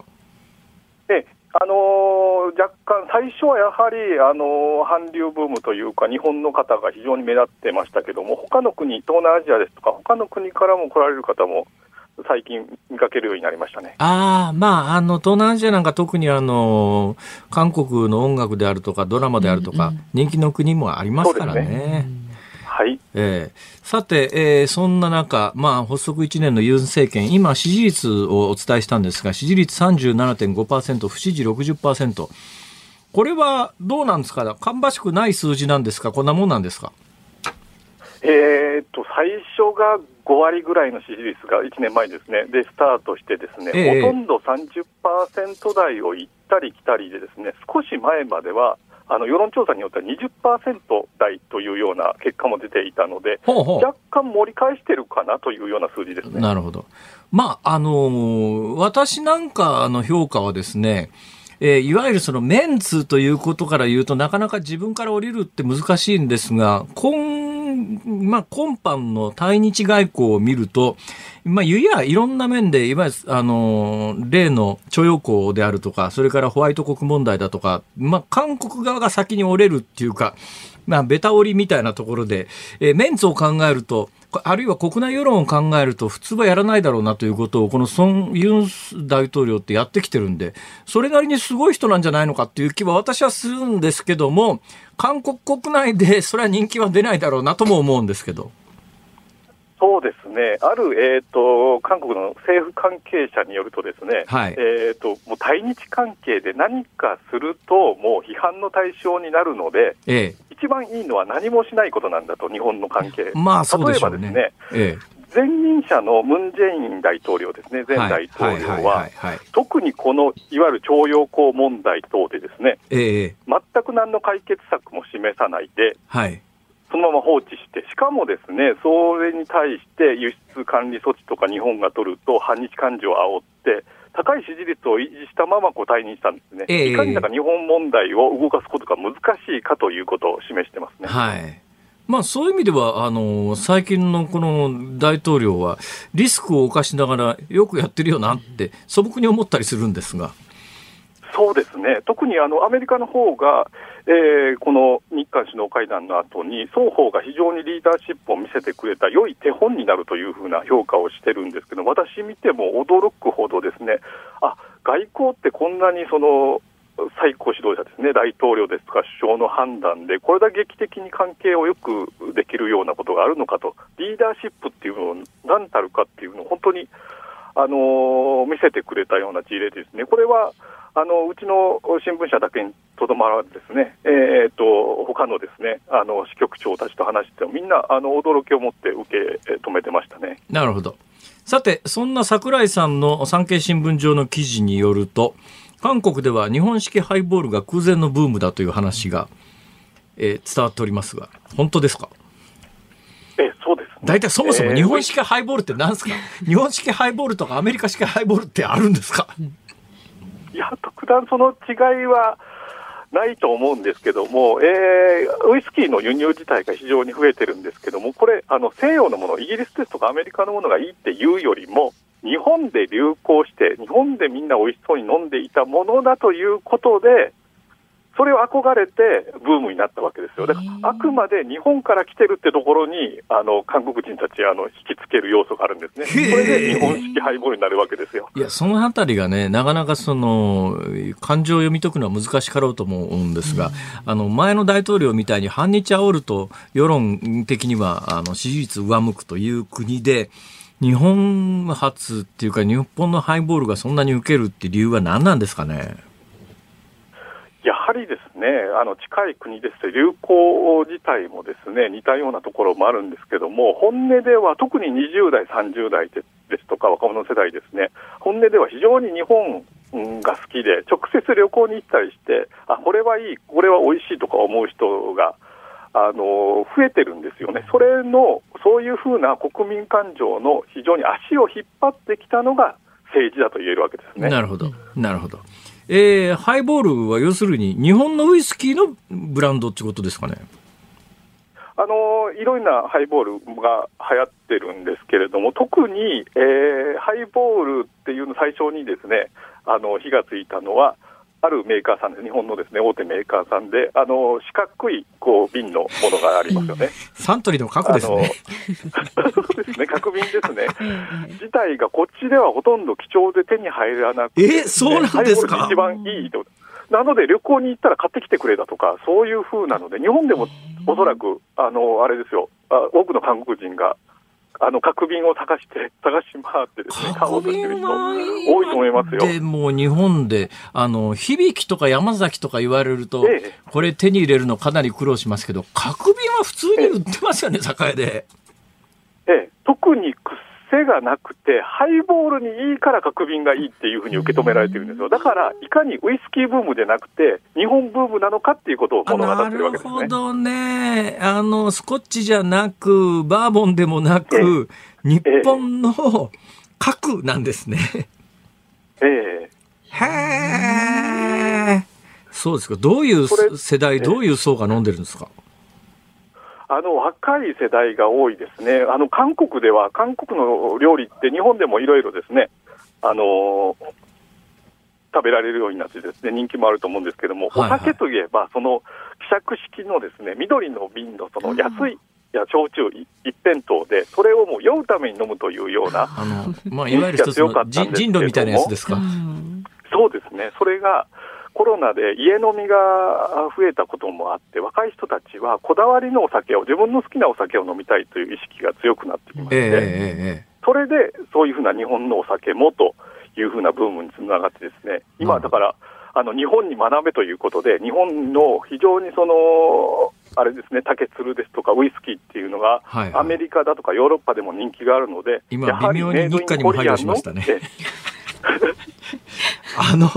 ええ、あのー、若干、最初はやはり、あのー、韓流ブームというか、日本の方が非常に目立ってましたけども、他の国、東南アジアですとか、他の国からも来られる方も最近見かけるようになりましたね。ああ、まあ、あの、東南アジアなんか特にあの、韓国の音楽であるとか、ドラマであるとか、人気の国もありますからね。はい。えー、さて、えー、そんな中、まあ、発足1年のユン政権、今、支持率をお伝えしたんですが、支持率37.5%、不支持60%。これはどうなんですか？芳しくない数字なんですか？こんなもんなんですか？えー、っと、最初が5割ぐらいの支持率が1年前ですね、でスタートしてですね、えほとんど30%台を行ったり来たりでですね、少し前までは、あの世論調査によっては20%台というような結果も出ていたので、ほうほう若干盛り返してるかなというような数字ですね。なるほど。まあ、あのー、私なんかの評価はですね、えー、いわゆるそのメンツということから言うとなかなか自分から降りるって難しいんですが、今、まあ、今般の対日外交を見ると、まあ、いや、いろんな面で、いわゆる、あの、例の徴用工であるとか、それからホワイト国問題だとか、まあ、韓国側が先に折れるっていうか、まあ、ベタ折りみたいなところで、えー、メンツを考えると、あるいは国内世論を考えると、普通はやらないだろうなということを、このソン・ユン大統領ってやってきてるんで、それなりにすごい人なんじゃないのかっていう気は私はするんですけども、韓国国内でそれは人気は出ないだろうなとも思うんですけど。そうですね、ある、えーと、韓国の政府関係者によると、ですね、はい、えーと、もう対日関係で何かすると、もう批判の対象になるので、ええ、一番いいのは何もしないことなんだと、日本の関係。まあ、例えばですね、ええ、前任者のムン・ジェイン大統領ですね、前大統領は、特にこのいわゆる徴用工問題等でですね、え全く何の解決策も示さないで、はい、そのまま放置して、しかもですね、それに対して輸出管理措置とか日本が取ると、反日感情を煽って、高い支持率を維持したままこう退任したんですね、えー、いかにだか日本問題を動かすことが難しいかということを示してますね。はいまあ、そういう意味ではあの最近のこの大統領はリスクを冒しながらよくやってるよなって素朴に思ったりするんですが。そうですね特にあのアメリカの方がえー、この日韓首脳会談の後に、双方が非常にリーダーシップを見せてくれた良い手本になるというふうな評価をしてるんですけど、私見ても驚くほどですね、あ外交ってこんなにその最高指導者ですね、大統領ですとか首相の判断で、これだけ劇的に関係をよくできるようなことがあるのかと、リーダーシップっていうのを何たるかっていうのを本当に、あのー、見せてくれたような事例ですね。これはあのうちの新聞社だけにとどまらずですね、えーと、他のですねあの支局長たちと話しても、みんなあの驚きを持って受け止めてましたね。なるほど、さて、そんな櫻井さんの産経新聞上の記事によると、韓国では日本式ハイボールが空前のブームだという話が、えー、伝わっておりますが、本当ですか？えそう大体そもそも日本式ハイボールって何ですか、えー、日本式ハイボールとかアメリカ式ハイボールってあるんですか、いや、特段その違いはないと思うんですけども、えー、ウイスキーの輸入自体が非常に増えてるんですけども、これ、あの西洋のもの、イギリスですとかアメリカのものがいいっていうよりも、日本で流行して、日本でみんな美味しそうに飲んでいたものだということで、それを憧れてブームになったわけですよ。だからあくまで日本から来てるってところに、あの、韓国人たち、あの、引きつける要素があるんですね。これで日本式ハイボールになるわけですよ。いや、そのあたりがね、なかなかその、感情を読み解くのは難しかろうと思うんですが、あの、前の大統領みたいに反日煽ると、世論的には、あの、支持率上向くという国で、日本発っていうか、日本のハイボールがそんなに受けるっていう理由は何なんですかね？やはりですね、あの近い国ですと、流行自体もですね似たようなところもあるんですけども、本音では特に20代、30代ですとか、若者世代ですね、本音では非常に日本が好きで、直接旅行に行ったりして、あこれはいい、これは美味しいとか思う人があの増えてるんですよね、それのそういうふうな国民感情の非常に足を引っ張ってきたのが政治だと言えるわけですね。なるほど。なるほど。えー、ハイボールは要するに日本のウイスキーのブランドってことですかね？あのいろいろなハイボールが流行ってるんですけれども、特に、えー、ハイボールっていうの最初にですね、あの火がついたのは、あるメーカーさんです、日本のですね大手メーカーさんで、あの四角いこう瓶のものがありますよね。サントリーの角ですね。(laughs) そうですね、角瓶ですね。(laughs) 自体がこっちではほとんど貴重で手に入らなくて、ね、えそうなんですか？一番いいと。なので旅行に行ったら買ってきてくれだとか、そういう風なので、日本でもおそらく、あの、あれですよ、あ多くの韓国人があの角瓶を探して、探し回ってですね、買おうとしてる人、多いと思いますよ。でも日本で、あの、響とか山崎とか言われると、ええ、これ手に入れるのかなり苦労しますけど、角瓶は普通に売ってますよね、ええ、で。ええ、特に癖がなくて、ハイボールにいいから角瓶がいいっていうふうに受け止められてるんですよ。だから、いかにウイスキーブームでなくて、日本ブームなのかっていうことを物語ってるわけですね。なるほどね。あの、スコッチじゃなく、バーボンでもなく、日本の核なんですね。ええ。へえ。そうですか。どういう世代、どういう層が飲んでるんですか？あの若い世代が多いですね、あの韓国では、韓国の料理って日本でもいろいろですね、あの食べられるようになってですね人気もあると思うんですけども、はいはい、お酒といえば、その希釈式のですね緑の瓶のその安い、や焼酎一辺倒で、それをもう酔うために飲むというような、あのまあ、いわゆる一つの人狼みたいなやつですか？そうですね、それがコロナで家飲みが増えたこともあって、若い人たちはこだわりのお酒を、自分の好きなお酒を飲みたいという意識が強くなってきまして、えー、それでそういうふうな日本のお酒もというふうなブームにつながってですね、今、だから、あの日本に学べということで、日本の非常にその、あれですね、竹鶴ですとかウイスキーっていうのが、はいはい、アメリカだとかヨーロッパでも人気があるので、今、微妙に日課にも配慮しましたね。(laughs) あの、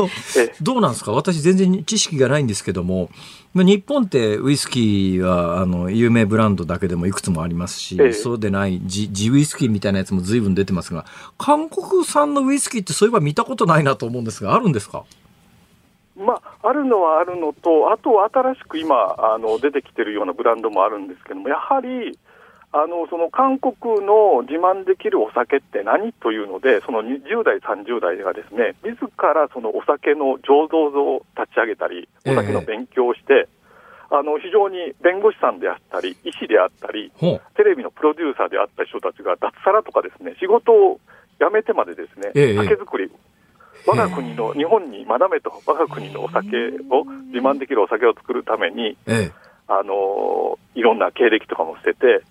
どうなんですか？私全然知識がないんですけども、日本ってウイスキーはあの有名ブランドだけでもいくつもありますし、ええ、そうでない地地ウイスキーみたいなやつも随分出てますが、韓国産のウイスキーってそういえば見たことないなと思うんですが、あるんですか？まあ、あるのはあるのと、あと新しく今あの出てきてるようなブランドもあるんですけども、やはりあのその韓国の自慢できるお酒って何というので、その20代、30代がですね自らそのお酒の醸造像を立ち上げたり、お酒の勉強をして、えー、あの非常に弁護士さんであったり、医師であったり、テレビのプロデューサーであった人たちが脱サラとかですね仕事を辞めてまでですね、えー、酒造り、我が国の日本に学べと、我が国のお酒を、自慢できるお酒を作るために、ええ、あのいろんな経歴とかも捨てて、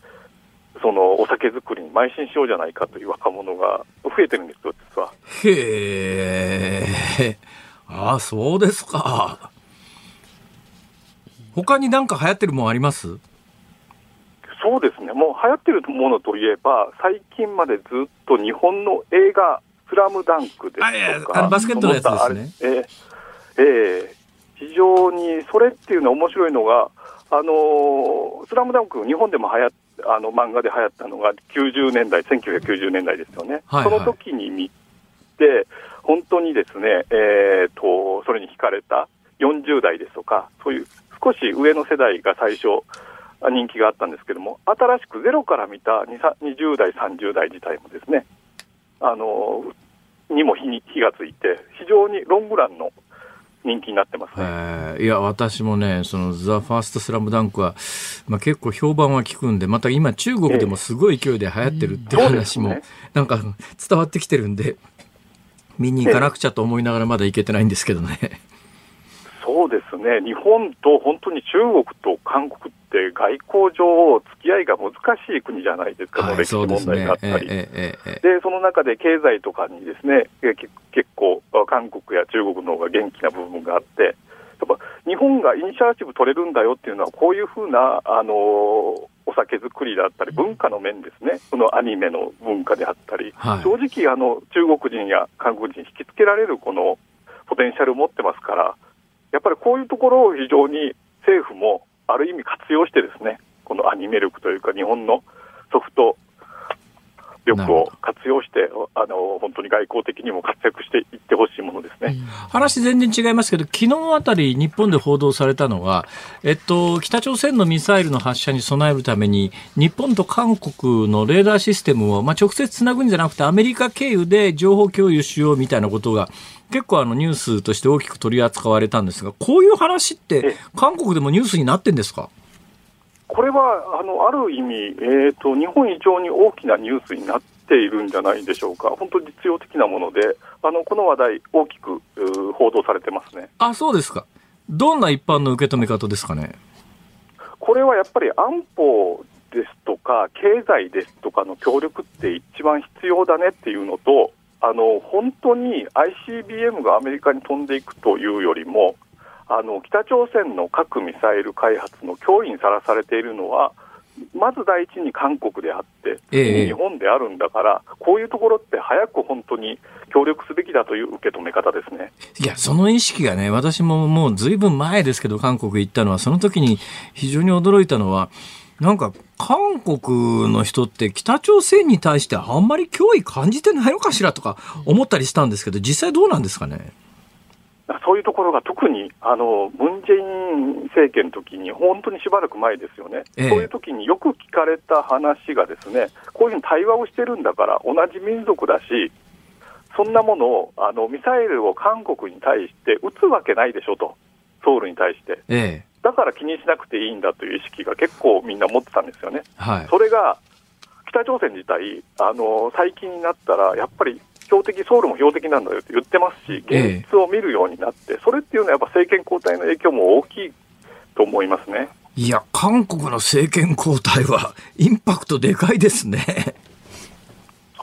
そのお酒造りに邁進しようじゃないかという若者が増えてるんですよ、実は。へえ、ああ、そうですか。他に何か流行ってるもんあります？そうですね、もう流行ってるものといえば、最近までずっと日本の映画、スラムダンクですとか、バスケットのやつですね。えー、えー、非常にそれっていうのは面白いのが、あのー、スラムダンク、日本でも流行あの漫画で流行ったのが90年代、1990年代ですよね、はいはい、その時に見て、本当にですね、えーと、それに惹かれた40代ですとか、そういう少し上の世代が最初、人気があったんですけども、新しくゼロから見た20代、30代自体もですね、あのにも火に火がついて、非常にロングランの人気になってますね。いや、私もね、そのザ・ファーストスラムダンクは、まあ、結構評判は聞くんで、また今中国でもすごい勢いで流行ってるっていう話も、なんか伝わってきてるんで、見に行かなくちゃと思いながらまだ行けてないんですけどね。そうですね、日本と本当に中国と韓国って外交上、付き合いが難しい国じゃないですか、はい、歴史問題があったり、で、その中で経済とかにですね結構、韓国や中国の方が元気な部分があって、やっぱ日本がイニシアチブ取れるんだよっていうのは、こういうふうな、あのお酒作りだったり、文化の面ですね、そのアニメの文化であったり、はい、正直あの、中国人や韓国人引きつけられるこのポテンシャルを持ってますから、やっぱりこういうところを非常に政府もある意味活用してですね、このアニメ力というか日本のソフト力を活用して、あの本当に外交的にも活躍していってほしいものですね、話全然違いますけど、昨日あたり、日本で報道されたのは、えっと、北朝鮮のミサイルの発射に備えるために、日本と韓国のレーダーシステムを、まあ、直接つなぐんじゃなくて、アメリカ経由で情報共有しようみたいなことが、結構あのニュースとして大きく取り扱われたんですが、こういう話って、韓国でもニュースになってんですか？これはあのある意味、えーと、日本以上に大きなニュースになっているんじゃないでしょうか、本当に実用的なもので、あのこの話題、大きく報道されてますね。あそうですか、どんな一般の受け止め方ですかね？これはやっぱり安保ですとか、経済ですとかの協力って一番必要だねっていうのと、あの本当に ICBM がアメリカに飛んでいくというよりも、あの北朝鮮の核・ミサイル開発の脅威にさらされているのは、まず第一に韓国であって、ええ、日本であるんだから、こういうところって早く本当に協力すべきだという受け止め方ですねいや、その意識がね、私ももうずいぶん前ですけど、韓国行ったのは、その時に非常に驚いたのは、なんか韓国の人って北朝鮮に対してあんまり脅威感じてないのかしらとか思ったりしたんですけど、実際どうなんですかね？そういうところが特にあのムン・ジェイン政権の時に、本当にしばらく前ですよね、ええ、そういう時によく聞かれた話が、ですねこういうふうに対話をしてるんだから、同じ民族だし、そんなものをあのミサイルを韓国に対して撃つわけないでしょと、ソウルに対して。え、だから気にしなくていいんだという意識が結構みんな持ってたんですよね。はい、それが北朝鮮自体あの、最近になったら、やっぱり標的、ソウルも標的なんだよって言ってますし、現実を見るようになって、それっていうのはやっぱ政権交代の影響も大きいと思いますね。いや、韓国の政権交代は (laughs) インパクトでかいですね。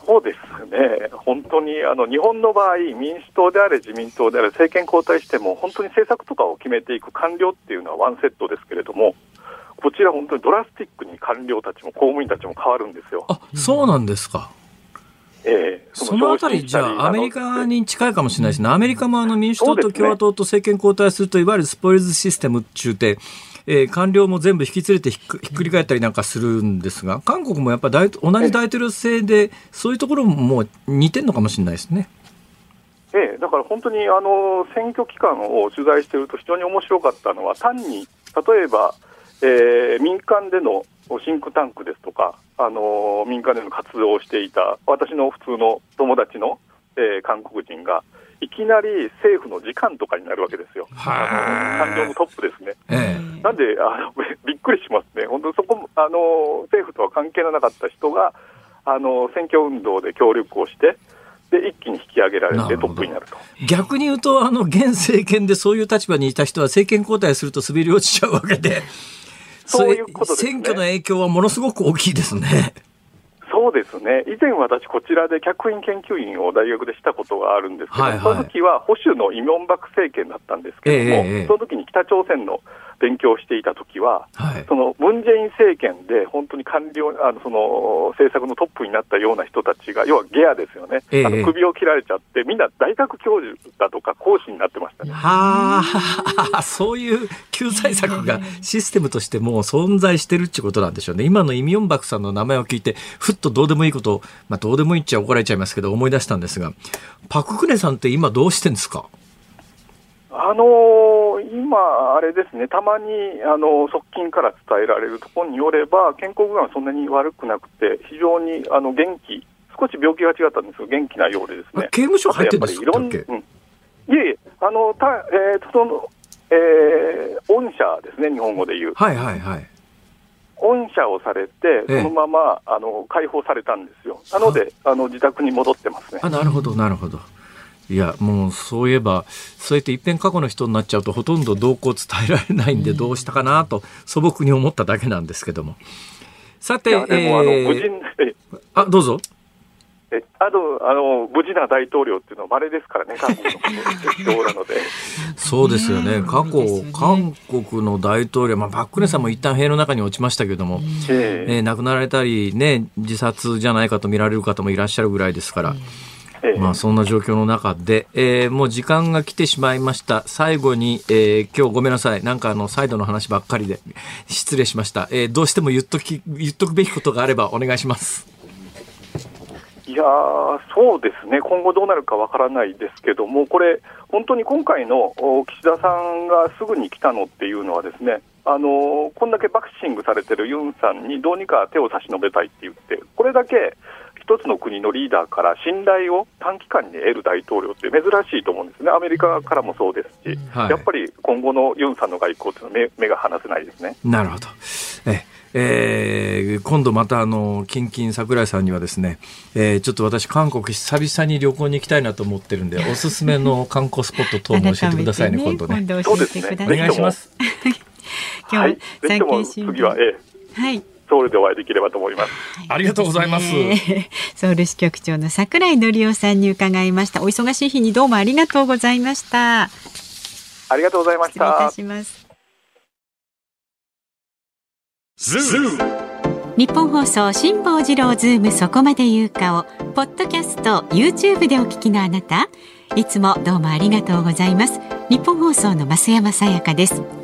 そうですね、本当にあの日本の場合、民主党であれ、自民党であれ、政権交代しても、本当に政策とかを決めていく官僚っていうのはワンセットですけれども、こちら、本当にドラスティックに官僚たちも公務員たちも変わるんですよ。あそうなんですか。えー、そのあたり、じゃあ、アメリカに近いかもしれないですね、アメリカもあの民主党と共和党と政権交代すると、いわゆるスポイルズシステム中で、えー、官僚も全部引き連れてひっくり返ったりなんかするんですが、韓国もやっぱり同じ大統領制で、そういうところももう似てるのかもしれないですね。ええ、だから本当にあの選挙期間を取材していると非常に面白かったのは単に例えば、えー、民間でのシンクタンクですとか、あの民間での活動をしていた私の普通の友達の、えー、韓国人が、いきなり政府の次官とかになるわけですよ、官僚のトップですね。ええ、なんであの (laughs) びっくりしますね、本当そこあの政府とは関係のなかった人があの選挙運動で協力をして、で一気に引き上げられてトップになると。逆に言うと、あの現政権でそういう立場にいた人は政権交代すると滑り落ちちゃうわけで。そういうことですね。選挙の影響はものすごく大きいですね。そうですね、以前、私、こちらで客員研究員を大学でしたことがあるんですけど、はいはい、その時は保守のイ・ミョンバク政権だったんですけれども、えー、その時に北朝鮮の勉強していたときは、はい、そのムン・ジェイン政権で本当に官僚あのその政策のトップになったような人たちが、要はゲアですよね、えー、あの首を切られちゃって、みんな大学教授だとか講師になってましたね。はあ、(laughs) そういう救済策がシステムとしてもう存在してるってことなんでしょうね。今のイ・ミョンバクさんの名前を聞いて、ふっとどうでもいいことを、まあ、どうでもいいっちゃ怒られちゃいますけど、思い出したんですが、パククネさんって今どうしてんですか？あのー、今、あれですね、たまにあの側近から伝えられるところによれば、健康具合はそんなに悪くなくて、非常にあの元気、少し病気が違ったんですが、元気なようでですね。刑務所入ってるんですかうん、いえいえ、あのたえー、そのえー、御社ですね、日本語で言う。はいはいはい。御社をされて、そのまま、あの解放されたんですよ。なので、あの自宅に戻ってますね。あなるほど、なるほど。いやもうそういえばそうやって一遍過去の人になっちゃうとほとんど動向伝えられないんでどうしたかなと素朴に思っただけなんですけども。さて、えー、あどうぞ。えあとあの無事な大統領っていうのは稀ですからね、韓国の人なので。そうですよね、過去、ね、韓国の大統領、まあ、パク・クネさんも一旦塀の中に落ちましたけども、えー、えー、亡くなられたり、ね、自殺じゃないかと見られる方もいらっしゃるぐらいですから。まあ、そんな状況の中で、えー、もう時間が来てしまいました。最後に、えー、今日ごめんなさい。なんかあの、サイドの話ばっかりで失礼しました。えー、どうしても言っとき、言っとくべきことがあればお願いします。いやそうですね、今後どうなるかわからないですけども、これ、本当に今回の岸田さんがすぐに来たのっていうのは、ですねあのこんだけバクシングされてるユンさんにどうにか手を差し伸べたいって言って、これだけ一つの国のリーダーから信頼を短期間に得る大統領って珍しいと思うんですね、アメリカからもそうですし、はい、やっぱり今後のユンさんの外交っていうのは目目が離せないですね。なるほどええー、今度またあの、キンキン桜井さんにはですね、えー、ちょっと私韓国久々に旅行に行きたいなと思ってるんで、(laughs) おすすめの観光スポット等も教えてくださいね、今度ね。そうですね。お願いします。(laughs) (laughs) 今日、はい、ぜひとも次は、ええ、はい。ソウルでお会いできればと思います。はい、ありがとうございます。ソウル支局長の桜井紀夫さんに伺いました。お忙しい日にどうもありがとうございました。ありがとうございました。失礼いたします。ニッポン放送辛坊治郎ズームそこまで言うかをポッドキャスト YouTube でお聞きのあなたいつもどうもありがとうございますニッポン放送の増山さやかです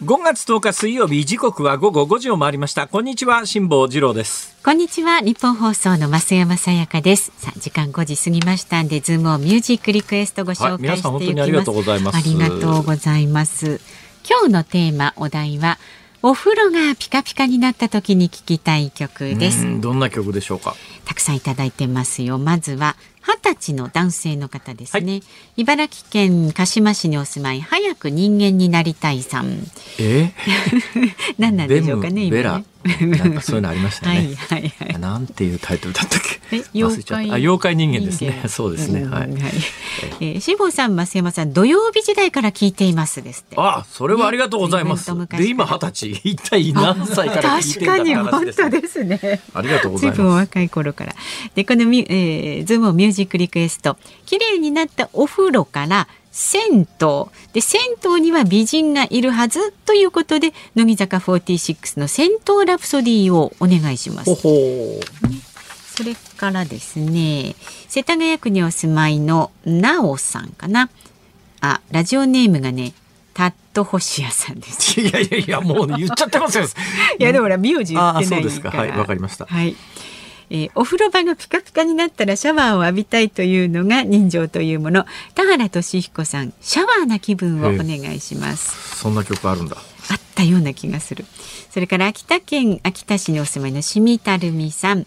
5月10日水曜日時刻は午後5時を回りました。こんにちは辛坊治郎です。こんにちは日本放送の増山さやかです。さあ時間5時過ぎましたんでズームをミュージックリクエストご紹介していきます、はい、ありがとうございます。ありがとうございます。今日のテーマお題はお風呂がピカピカになった時に聞きたい曲です。どんな曲でしょうか？たくさんいただいてますよ。まずは二十歳の男性の方ですね、はい、茨城県鹿島市にお住まい早く人間になりたいさん。え？(laughs) 何なんでしょうかね今ねなんかそういうのありましたね。はいはいはい。なんていうタイトルだったっけ？妖怪。あ、妖怪人間ですね。そうですね。はい。はい、えー、しぼさん、増山さん、土曜日時代から聞いていますですって。あ、それはありがとうございます。で、今二十歳、一体何歳から聞いて確かに本当ですね。ありがとうございます。若い頃から。で、このミ、えー、ズームミュージックリクエスト、綺麗になったお風呂から。銭湯で銭湯には美人がいるはずということで乃木坂46の銭湯ラプソディをお願いします。それからですね世田谷区にお住まいのなおさんかなあラジオネームがねタット星屋さんです。いやいやいやもう言っちゃってますよ。(laughs) いやでもほら名字言ってないから。はいわかりました。はい。えー、お風呂場がピカピカになったらシャワーを浴びたいというのが人情というもの。田原俊彦さんシャワーな気分をお願いします。そんな曲あるんだ。あったような気がする。それから秋田県秋田市にお住まいのしみたるみさん。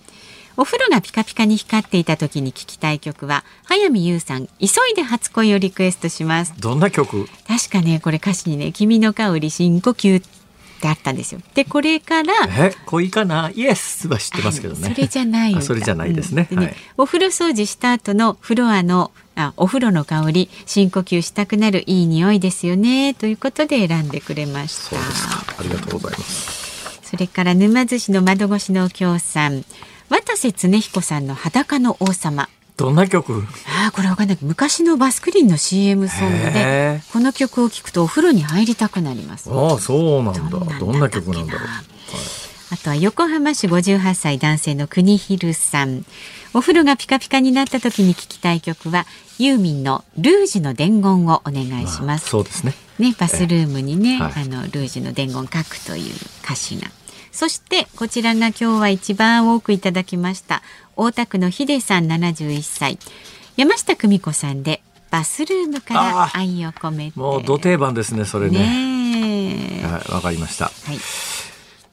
お風呂がピカピカに光っていた時に聞きたい曲は早見優さん急いで初恋をリクエストします。どんな曲？確かねこれ歌詞にね君の香り深呼吸ってあったんですよ。でこれからえ恋かな？イエスは知ってますけどね。それじゃないそれじゃないですね。うん。ねはい、お風呂掃除した後のフロアのあお風呂の香り深呼吸したくなるいい匂いですよね。ということで選んでくれました。ありがとうございます。それから沼津市の窓越しの京さん。渡瀬恒彦さんの裸の王様どんな曲？ああこれわかんない昔のバスクリンの CM ソングでこの曲を聴くとお風呂に入りたくなります。ああそうなんだ。どんな曲な。んだろう、はい、あとは横浜市58歳男性の国広さん。お風呂がピカピカになった時に聴きたい曲はユーミンのルージュの伝言をお願いします。そうですね。ねバスルームにね、はい、あのルージュの伝言書くという歌詞がそしてこちらが今日は一番多くいただきました大田区のヒデさん71歳。山下久美子さんでバスルームから愛を込めて。もう土定番ですねそれね。はいわかりました、はい、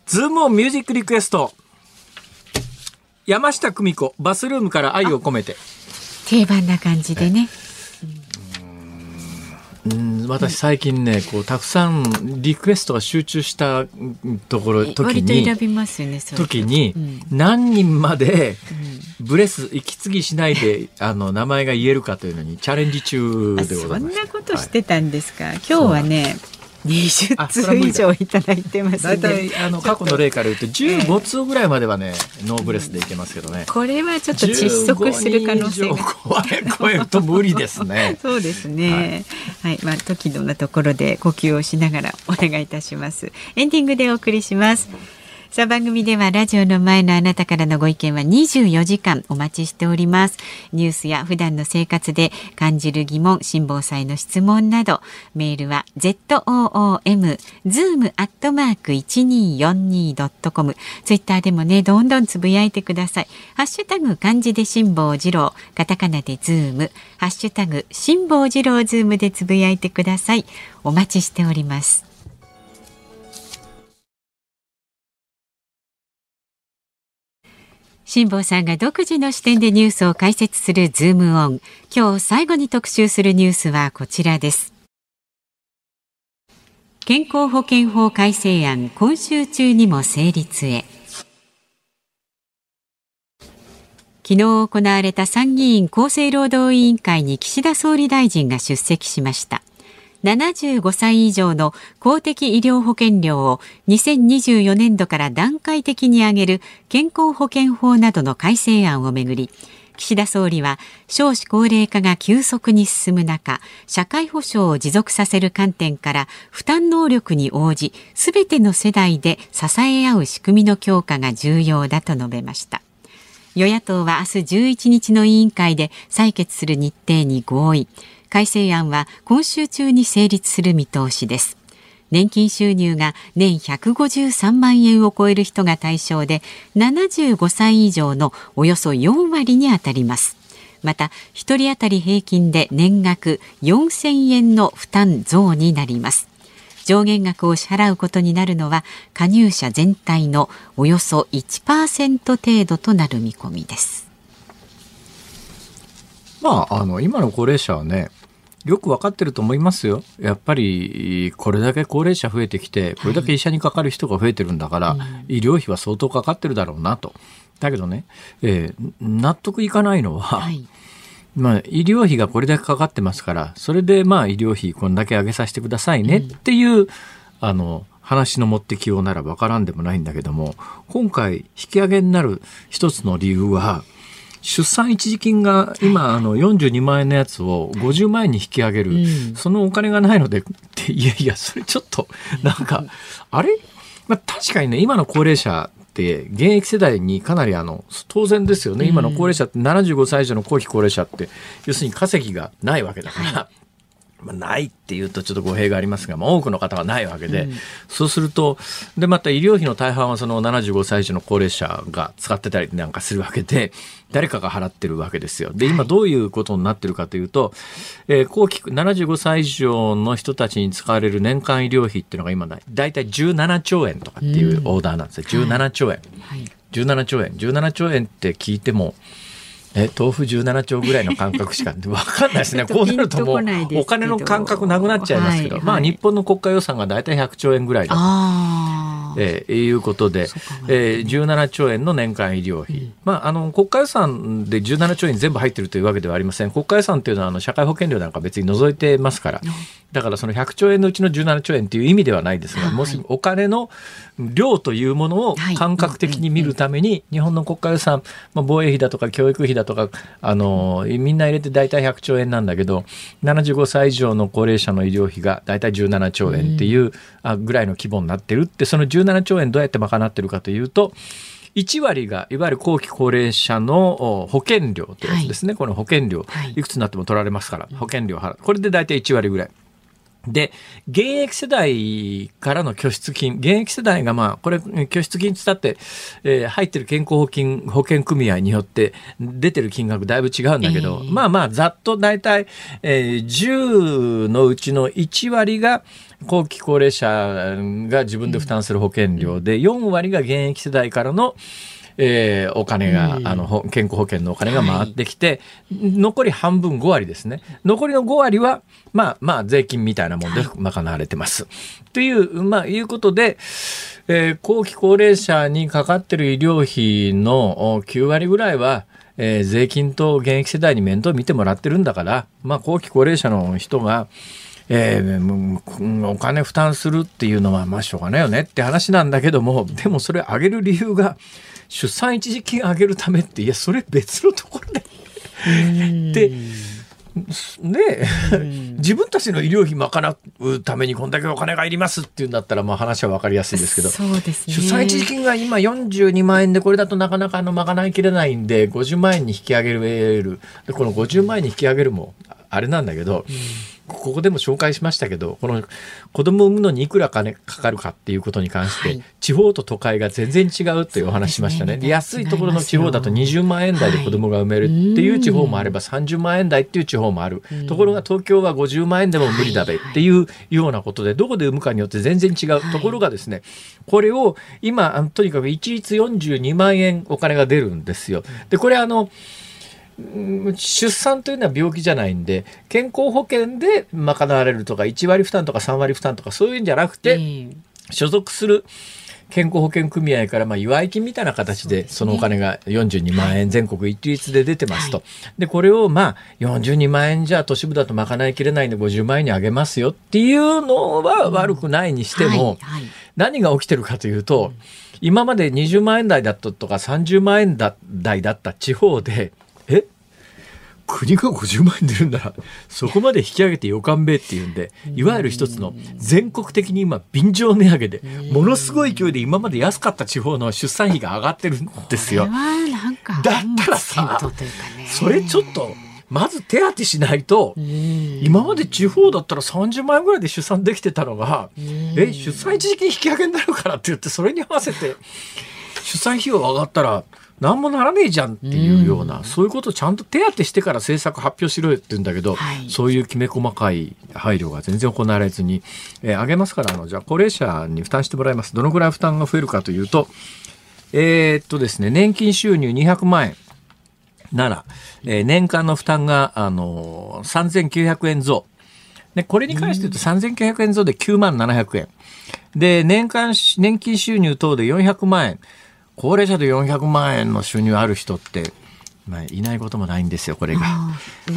ズームオンミュージックリクエスト。山下久美子バスルームから愛を込めて。定番な感じでね、うん私最近ねこうたくさんリクエストが集中したところ時に選びますよね時に、何人までブレス息継ぎしないで (laughs) あの名前が言えるかというのにチャレンジ中でございます。そんなことしてたんですか、はい、今日はね20通以上いただいてます大体あの過去の例から言うと15通ぐらいまではね、ノーブレスでいけますけどね。これはちょっと窒息する可能性が。超えると無理ですね。(laughs) そうですね。はい、はい、まあ時のなところで呼吸をしながらお願いいたします。エンディングでお送りします、うんさあ番組ではラジオの前のあなたからのご意見は24時間お待ちしております。ニュースや普段の生活で感じる疑問辛抱祭の質問などメールは zoom zoom アットマーク 1242.com ツイッターでもねどんどんつぶやいてください。ハッシュタグ漢字で辛坊治郎。カタカナでズーム。ハッシュタグ辛坊治郎ズームでつぶやいてください。お待ちしております。辛坊さんが独自の視点でニュースを解説するズームオン。今日最後に特集するニュースはこちらです。健康保険法改正案、今週中にも成立へ。昨日行われた参議院厚生労働委員会に岸田総理大臣が出席しました。75歳以上の公的医療保険料を2024年度から段階的に上げる健康保険法などの改正案をめぐり岸田総理は少子高齢化が急速に進む中社会保障を持続させる観点から負担能力に応じすべての世代で支え合う仕組みの強化が重要だと述べました。与野党は明日11日の委員会で採決する日程に合意。改正案は今週中に成立する見通しです。年金収入が年153万円を超える人が対象で75歳以上のおよそ4割にあたります。また1人当たり平均で年額4000円の負担増になります。上限額を支払うことになるのは加入者全体のおよそ1%程度となる見込みです。まあ、あの今の高齢者はねよく分かってると思いますよ。やっぱり、これだけ高齢者増えてきて、これだけ医者にかかる人が増えてるんだから、はい、医療費は相当かかってるだろうなと。だけどね、えー、納得いかないのは、はい、(laughs) まあ、医療費がこれだけかかってますから、それでまあ医療費こんだけ上げさせてくださいねっていう、うん、あの、話の持ってきようなら分からんでもないんだけども、今回引き上げになる一つの理由は、出産一時金が今あの42万円のやつを50万円に引き上げる、うん、そのお金がないのでっていやいやそれちょっとなんかあれ、まあ、確かにね今の高齢者って現役世代にかなりあの当然ですよね。今の高齢者って75歳以上の後期高齢者って要するに稼ぎがないわけだから、まあ、ないっていうとちょっと語弊がありますが、まあ、多くの方はないわけで、うん、そうするとでまた医療費の大半はその75歳以上の高齢者が使ってたりなんかするわけで誰かが払ってるわけですよ。で今どういうことになってるかというと、えー、後期75歳以上の人たちに使われる年間医療費っていうのが今大体17兆円とかっていうオーダーなんですよ、うん、17兆円、はい、17兆円。17兆円って聞いてもえ豆腐17兆ぐらいの感覚しか分かんないですね。(laughs) こうなるともうお金の感覚なくなっちゃいますけど、まあ日本の国家予算が大体100兆円ぐらいだと。えー、いうことで、えー、17兆円の年間医療費、うん、まあ、あの国家予算で17兆円全部入っているというわけではありません。国家予算というのはあの社会保険料なんか別に除いてますから、だからその100兆円のうちの17兆円という意味ではないですが、はい、もしお金の量というものを感覚的に見るために、日本の国家予算、まあ、防衛費だとか教育費だとかあのみんな入れて大体100兆円なんだけど75歳以上の高齢者の医療費が大体17兆円っていう、あぐらいの規模になってるってその17兆円どうやって賄ってるかというと1割がいわゆる後期高齢者の保険料というやつですね、はい、この保険料、い。くつになっても取られますから、保険料払う。これで大体1割ぐらい。で、現役世代からの拠出金、現役世代がまあ、これ、拠出金つって、えー、入ってる健康保険、保険組合によって出てる金額だいぶ違うんだけど、えー、まあまあ、ざっと大体、えー、10のうちの1割が、後期高齢者が自分で負担する保険料で、4割が現役世代からの、えー、お金が、あの、健康保険のお金が回ってきて、はい、残り半分5割ですね。残りの5割は、まあ、まあ、税金みたいなもんで賄われてます。はい、という、まあ、いうことで、えー、後期高齢者にかかってる医療費の9割ぐらいは、えー、税金と現役世代に面倒見てもらってるんだから、まあ、後期高齢者の人が、えー、お金負担するっていうのはまあしょうがないよねって話なんだけどもでもそれ上げる理由が出産一時金上げるためっていやそれ別のところででね、自分たちの医療費賄うためにこんだけお金がいりますっていうんだったらまあ話は分かりやすいですけどそうです、ね、出産一時金が今42万円でこれだとなかなかあの賄いきれないんで50万円に引き上げるでこの50万円に引き上げるもあれなんだけど、うんここでも紹介しましたけどこの子供を産むのにいくら金かかるかっていうことに関して、はい、地方と都会が全然違うというお話しましたね、ね、安いところの地方だと20万円台で子供が産めるっていう地方もあれば30万円台っていう地方もある。ところが東京は50万円でも無理だべっていうようなことでどこで産むかによって全然違う。ところがですねこれを今とにかく一律42万円お金が出るんですよ。でこれあの出産というのは病気じゃないんで健康保険で賄われるとか1割負担とか3割負担とかそういうんじゃなくて、所属する健康保険組合からまあ祝い金みたいな形でそのお金が42万円全国一律で出てますと。でこれをまあ42万円じゃ都市部だと賄いきれないんで50万円にあげますよっていうのは悪くないにしても何が起きてるかというと今まで20万円台だったとか30万円台だった地方でえ国が50万円出るんならそこまで引き上げてよかんべっていうんでいわゆる一つの全国的に今便乗値上げでものすごい勢いで今まで安かった地方の出産費が上がってるんですよ。だったらさ、それちょっとまず手当てしないと今まで地方だったら30万円ぐらいで出産できてたのがえ出産一時金引き上げになるからって言ってそれに合わせて出産費用上がったら何もならねえじゃんっていうような、うん、そういうことをちゃんと手当てしてから政策発表しろよって言うんだけど、はい、そういうきめ細かい配慮が全然行われずに、えー、上げますからあのじゃあ高齢者に負担してもらいますどのぐらい負担が増えるかというとえー、っとですね年金収入200万円なら、えー、年間の負担が、あのー、3900円増。で、これに関して言うと3900円増で9万700円。で、年間、年金収入等で400万円。高齢者で400万円の収入ある人って、まあ、いないこともないんですよ、これが。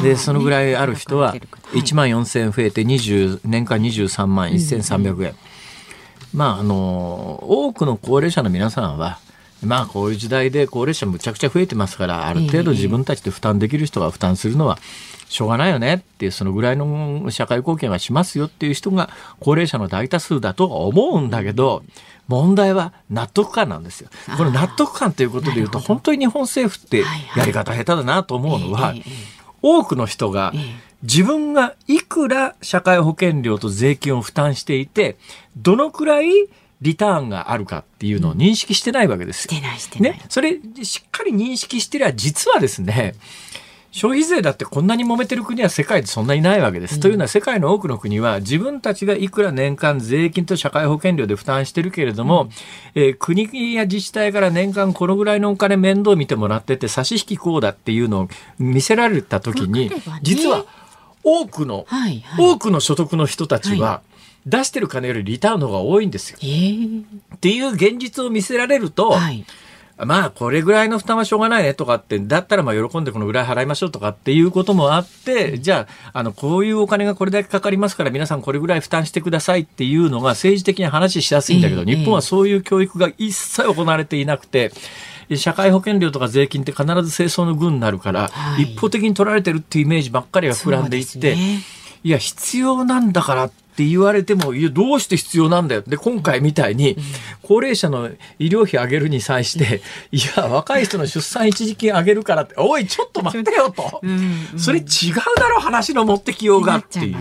で、そのぐらいある人は、1万4000円増えて20、年間23万1300円。まあ、あの、多くの高齢者の皆さんは、まあこういう時代で高齢者むちゃくちゃ増えてますからある程度自分たちで負担できる人が負担するのはしょうがないよねっていうそのぐらいの社会貢献はしますよっていう人が高齢者の大多数だと思うんだけど問題は納得感なんですよ。この納得感ということでいうと本当に日本政府ってやり方下手だなと思うのは多くの人が自分がいくら社会保険料と税金を負担していてどのくらいリターンがあるかっていうのを認識してないわけですよ。してないしてない。ね。それしっかり認識してりゃ実はですね、消費税だってこんなに揉めてる国は世界でそんなにないわけです。うん、というのは世界の多くの国は自分たちがいくら年間税金と社会保険料で負担してるけれども、うん、えー、国や自治体から年間このぐらいのお金面倒見てもらってて差し引きこうだっていうのを見せられた時に、ね、実は多くの、はいはい、多くの所得の人たちは、はい。出してる金よりリターンの方が多いんですよ。えー、っていう現実を見せられると、はい、まあこれぐらいの負担はしょうがないねとかってだったらまあ喜んでこのぐらい払いましょうとかっていうこともあってじゃああのこういうお金がこれだけかかりますから皆さんこれぐらい負担してくださいっていうのが政治的に話しやすいんだけど、日本はそういう教育が一切行われていなくて。社会保険料とか税金って必ず清掃の軍になるから、一方的に取られてるっていうイメージばっかりが膨らんでいって、いや必要なんだからって言われても、いや、どうして必要なんだよ。で、今回みたいに、高齢者の医療費上げるに際して、いや、若い人の出産一時金上げるからって、おい、ちょっと待ってよと。それ違うだろ、話の持ってきようがっていう。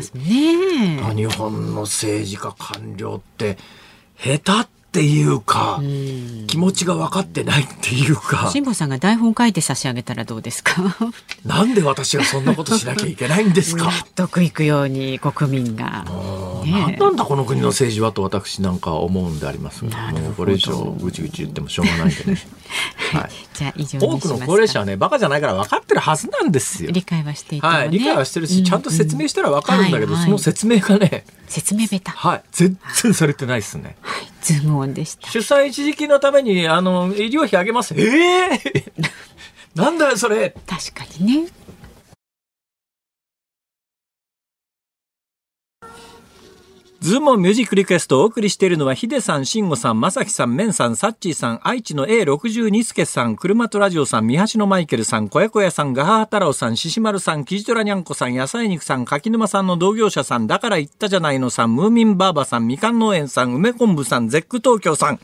日本の政治家官僚って、下手っっていうか、気持ちが分かってないっていうか。辛坊さんが台本書いて差し上げたらどうですか？なんで私がそんなことしなきゃいけないんですか？納得いくように国民が。ね、なんだこの国の政治はと私なんか思うんでありますが、もうこれ以上ぐちぐち言ってもしょうがないんでね。(laughs) はい。じゃあ以上多くの高齢者はねバカじゃないから分かってるはずなんですよ。理解はしていて、ね、はい、理解はしてるし、ちゃんと説明したら分かるんだけど、その説明がね。説明ベタ。はい、全然されてないですね。はい、ズームオンでした。出産一時金のためにあの医療費上げます。ええー、(laughs) なんだよそれ。確かにね。ズームミュージックリクエストをお送りしているのは、ヒデさん、シンゴさん、まさきさん、メンさん、サッチーさん、愛知の A62 助さん、車とラジオさん、三橋のマイケルさん、小屋小屋さん、ガハハ太郎さん、シシマルさん、キジトラニャンコさん、野菜肉さん、柿沼さんの同業者さん、だから言ったじゃないのさん、ムーミンバーバさん、みかん農園さん、梅昆布さん、ゼック東京さん。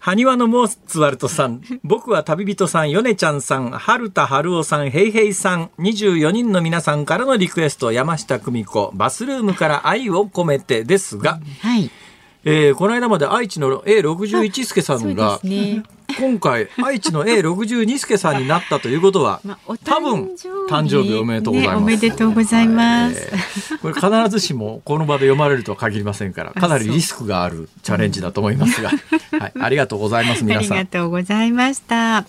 埴輪のモーツワルトさん、僕は旅人さん、ヨネちゃんさん、春田春夫さん、ヘイヘイさん、24人の皆さんからのリクエスト、山下久美子、バスルームから愛を込めてですが、はい。えー、この間まで愛知の A61 助さんが、ね、今回愛知の A62 助さんになったということは、(laughs) まあ、多分誕生日おめでとうございます、ね、おめでとうございます、これ必ずしもこの場で読まれるとは限りませんからかなりリスクがあるチャレンジだと思いますが、(laughs) はい、ありがとうございます皆さん。ありがとうございました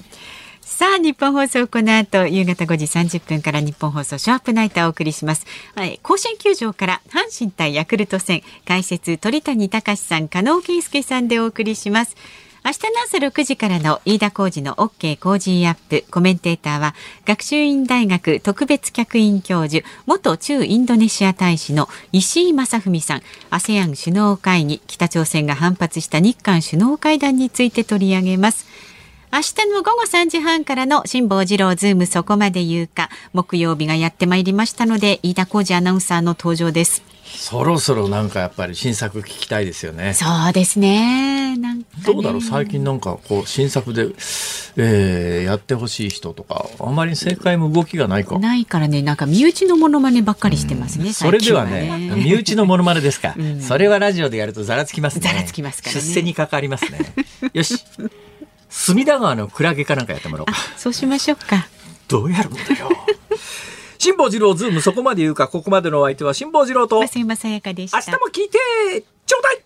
さあ、日本放送この後、夕方5時30分から日本放送シャープナイターをお送りします。はい、甲子園球場から阪神対ヤクルト戦、解説鳥谷隆さん、加納圭介さんでお送りします。明日の朝6時からの飯田浩二の OK 工事アップコメンテーターは学習院大学特別客員教授元駐インドネシア大使の石井正文さん ASEAN 首脳会議北朝鮮が反発した日韓首脳会談について取り上げます明日の午後3時半からの辛坊治郎ズームそこまで言うか木曜日がやってまいりましたので飯田浩二アナウンサーの登場ですそろそろなんかやっぱり新作聞きたいですよね。そうですね。なんか、ね、どうだろう？最近なんかこう新作で、えー、やってほしい人とかあんまり正解も動きがないか。ないからねなんか身内のモノマネばっかりしてますね。ねそれではね身内のモノマネですか、(laughs) うん、それはラジオでやるとざらつきますね。ざらつきますからね。出世にかかりますね。よし。隅田川のクラゲかなんかやってもらおうか。そうしましょうか。どうやるんだよ。(laughs) 辛坊治郎ズームそこまで言うか、ここまでのお相手は辛坊治郎と。増山さやかでした。明日も聞いてちょうだい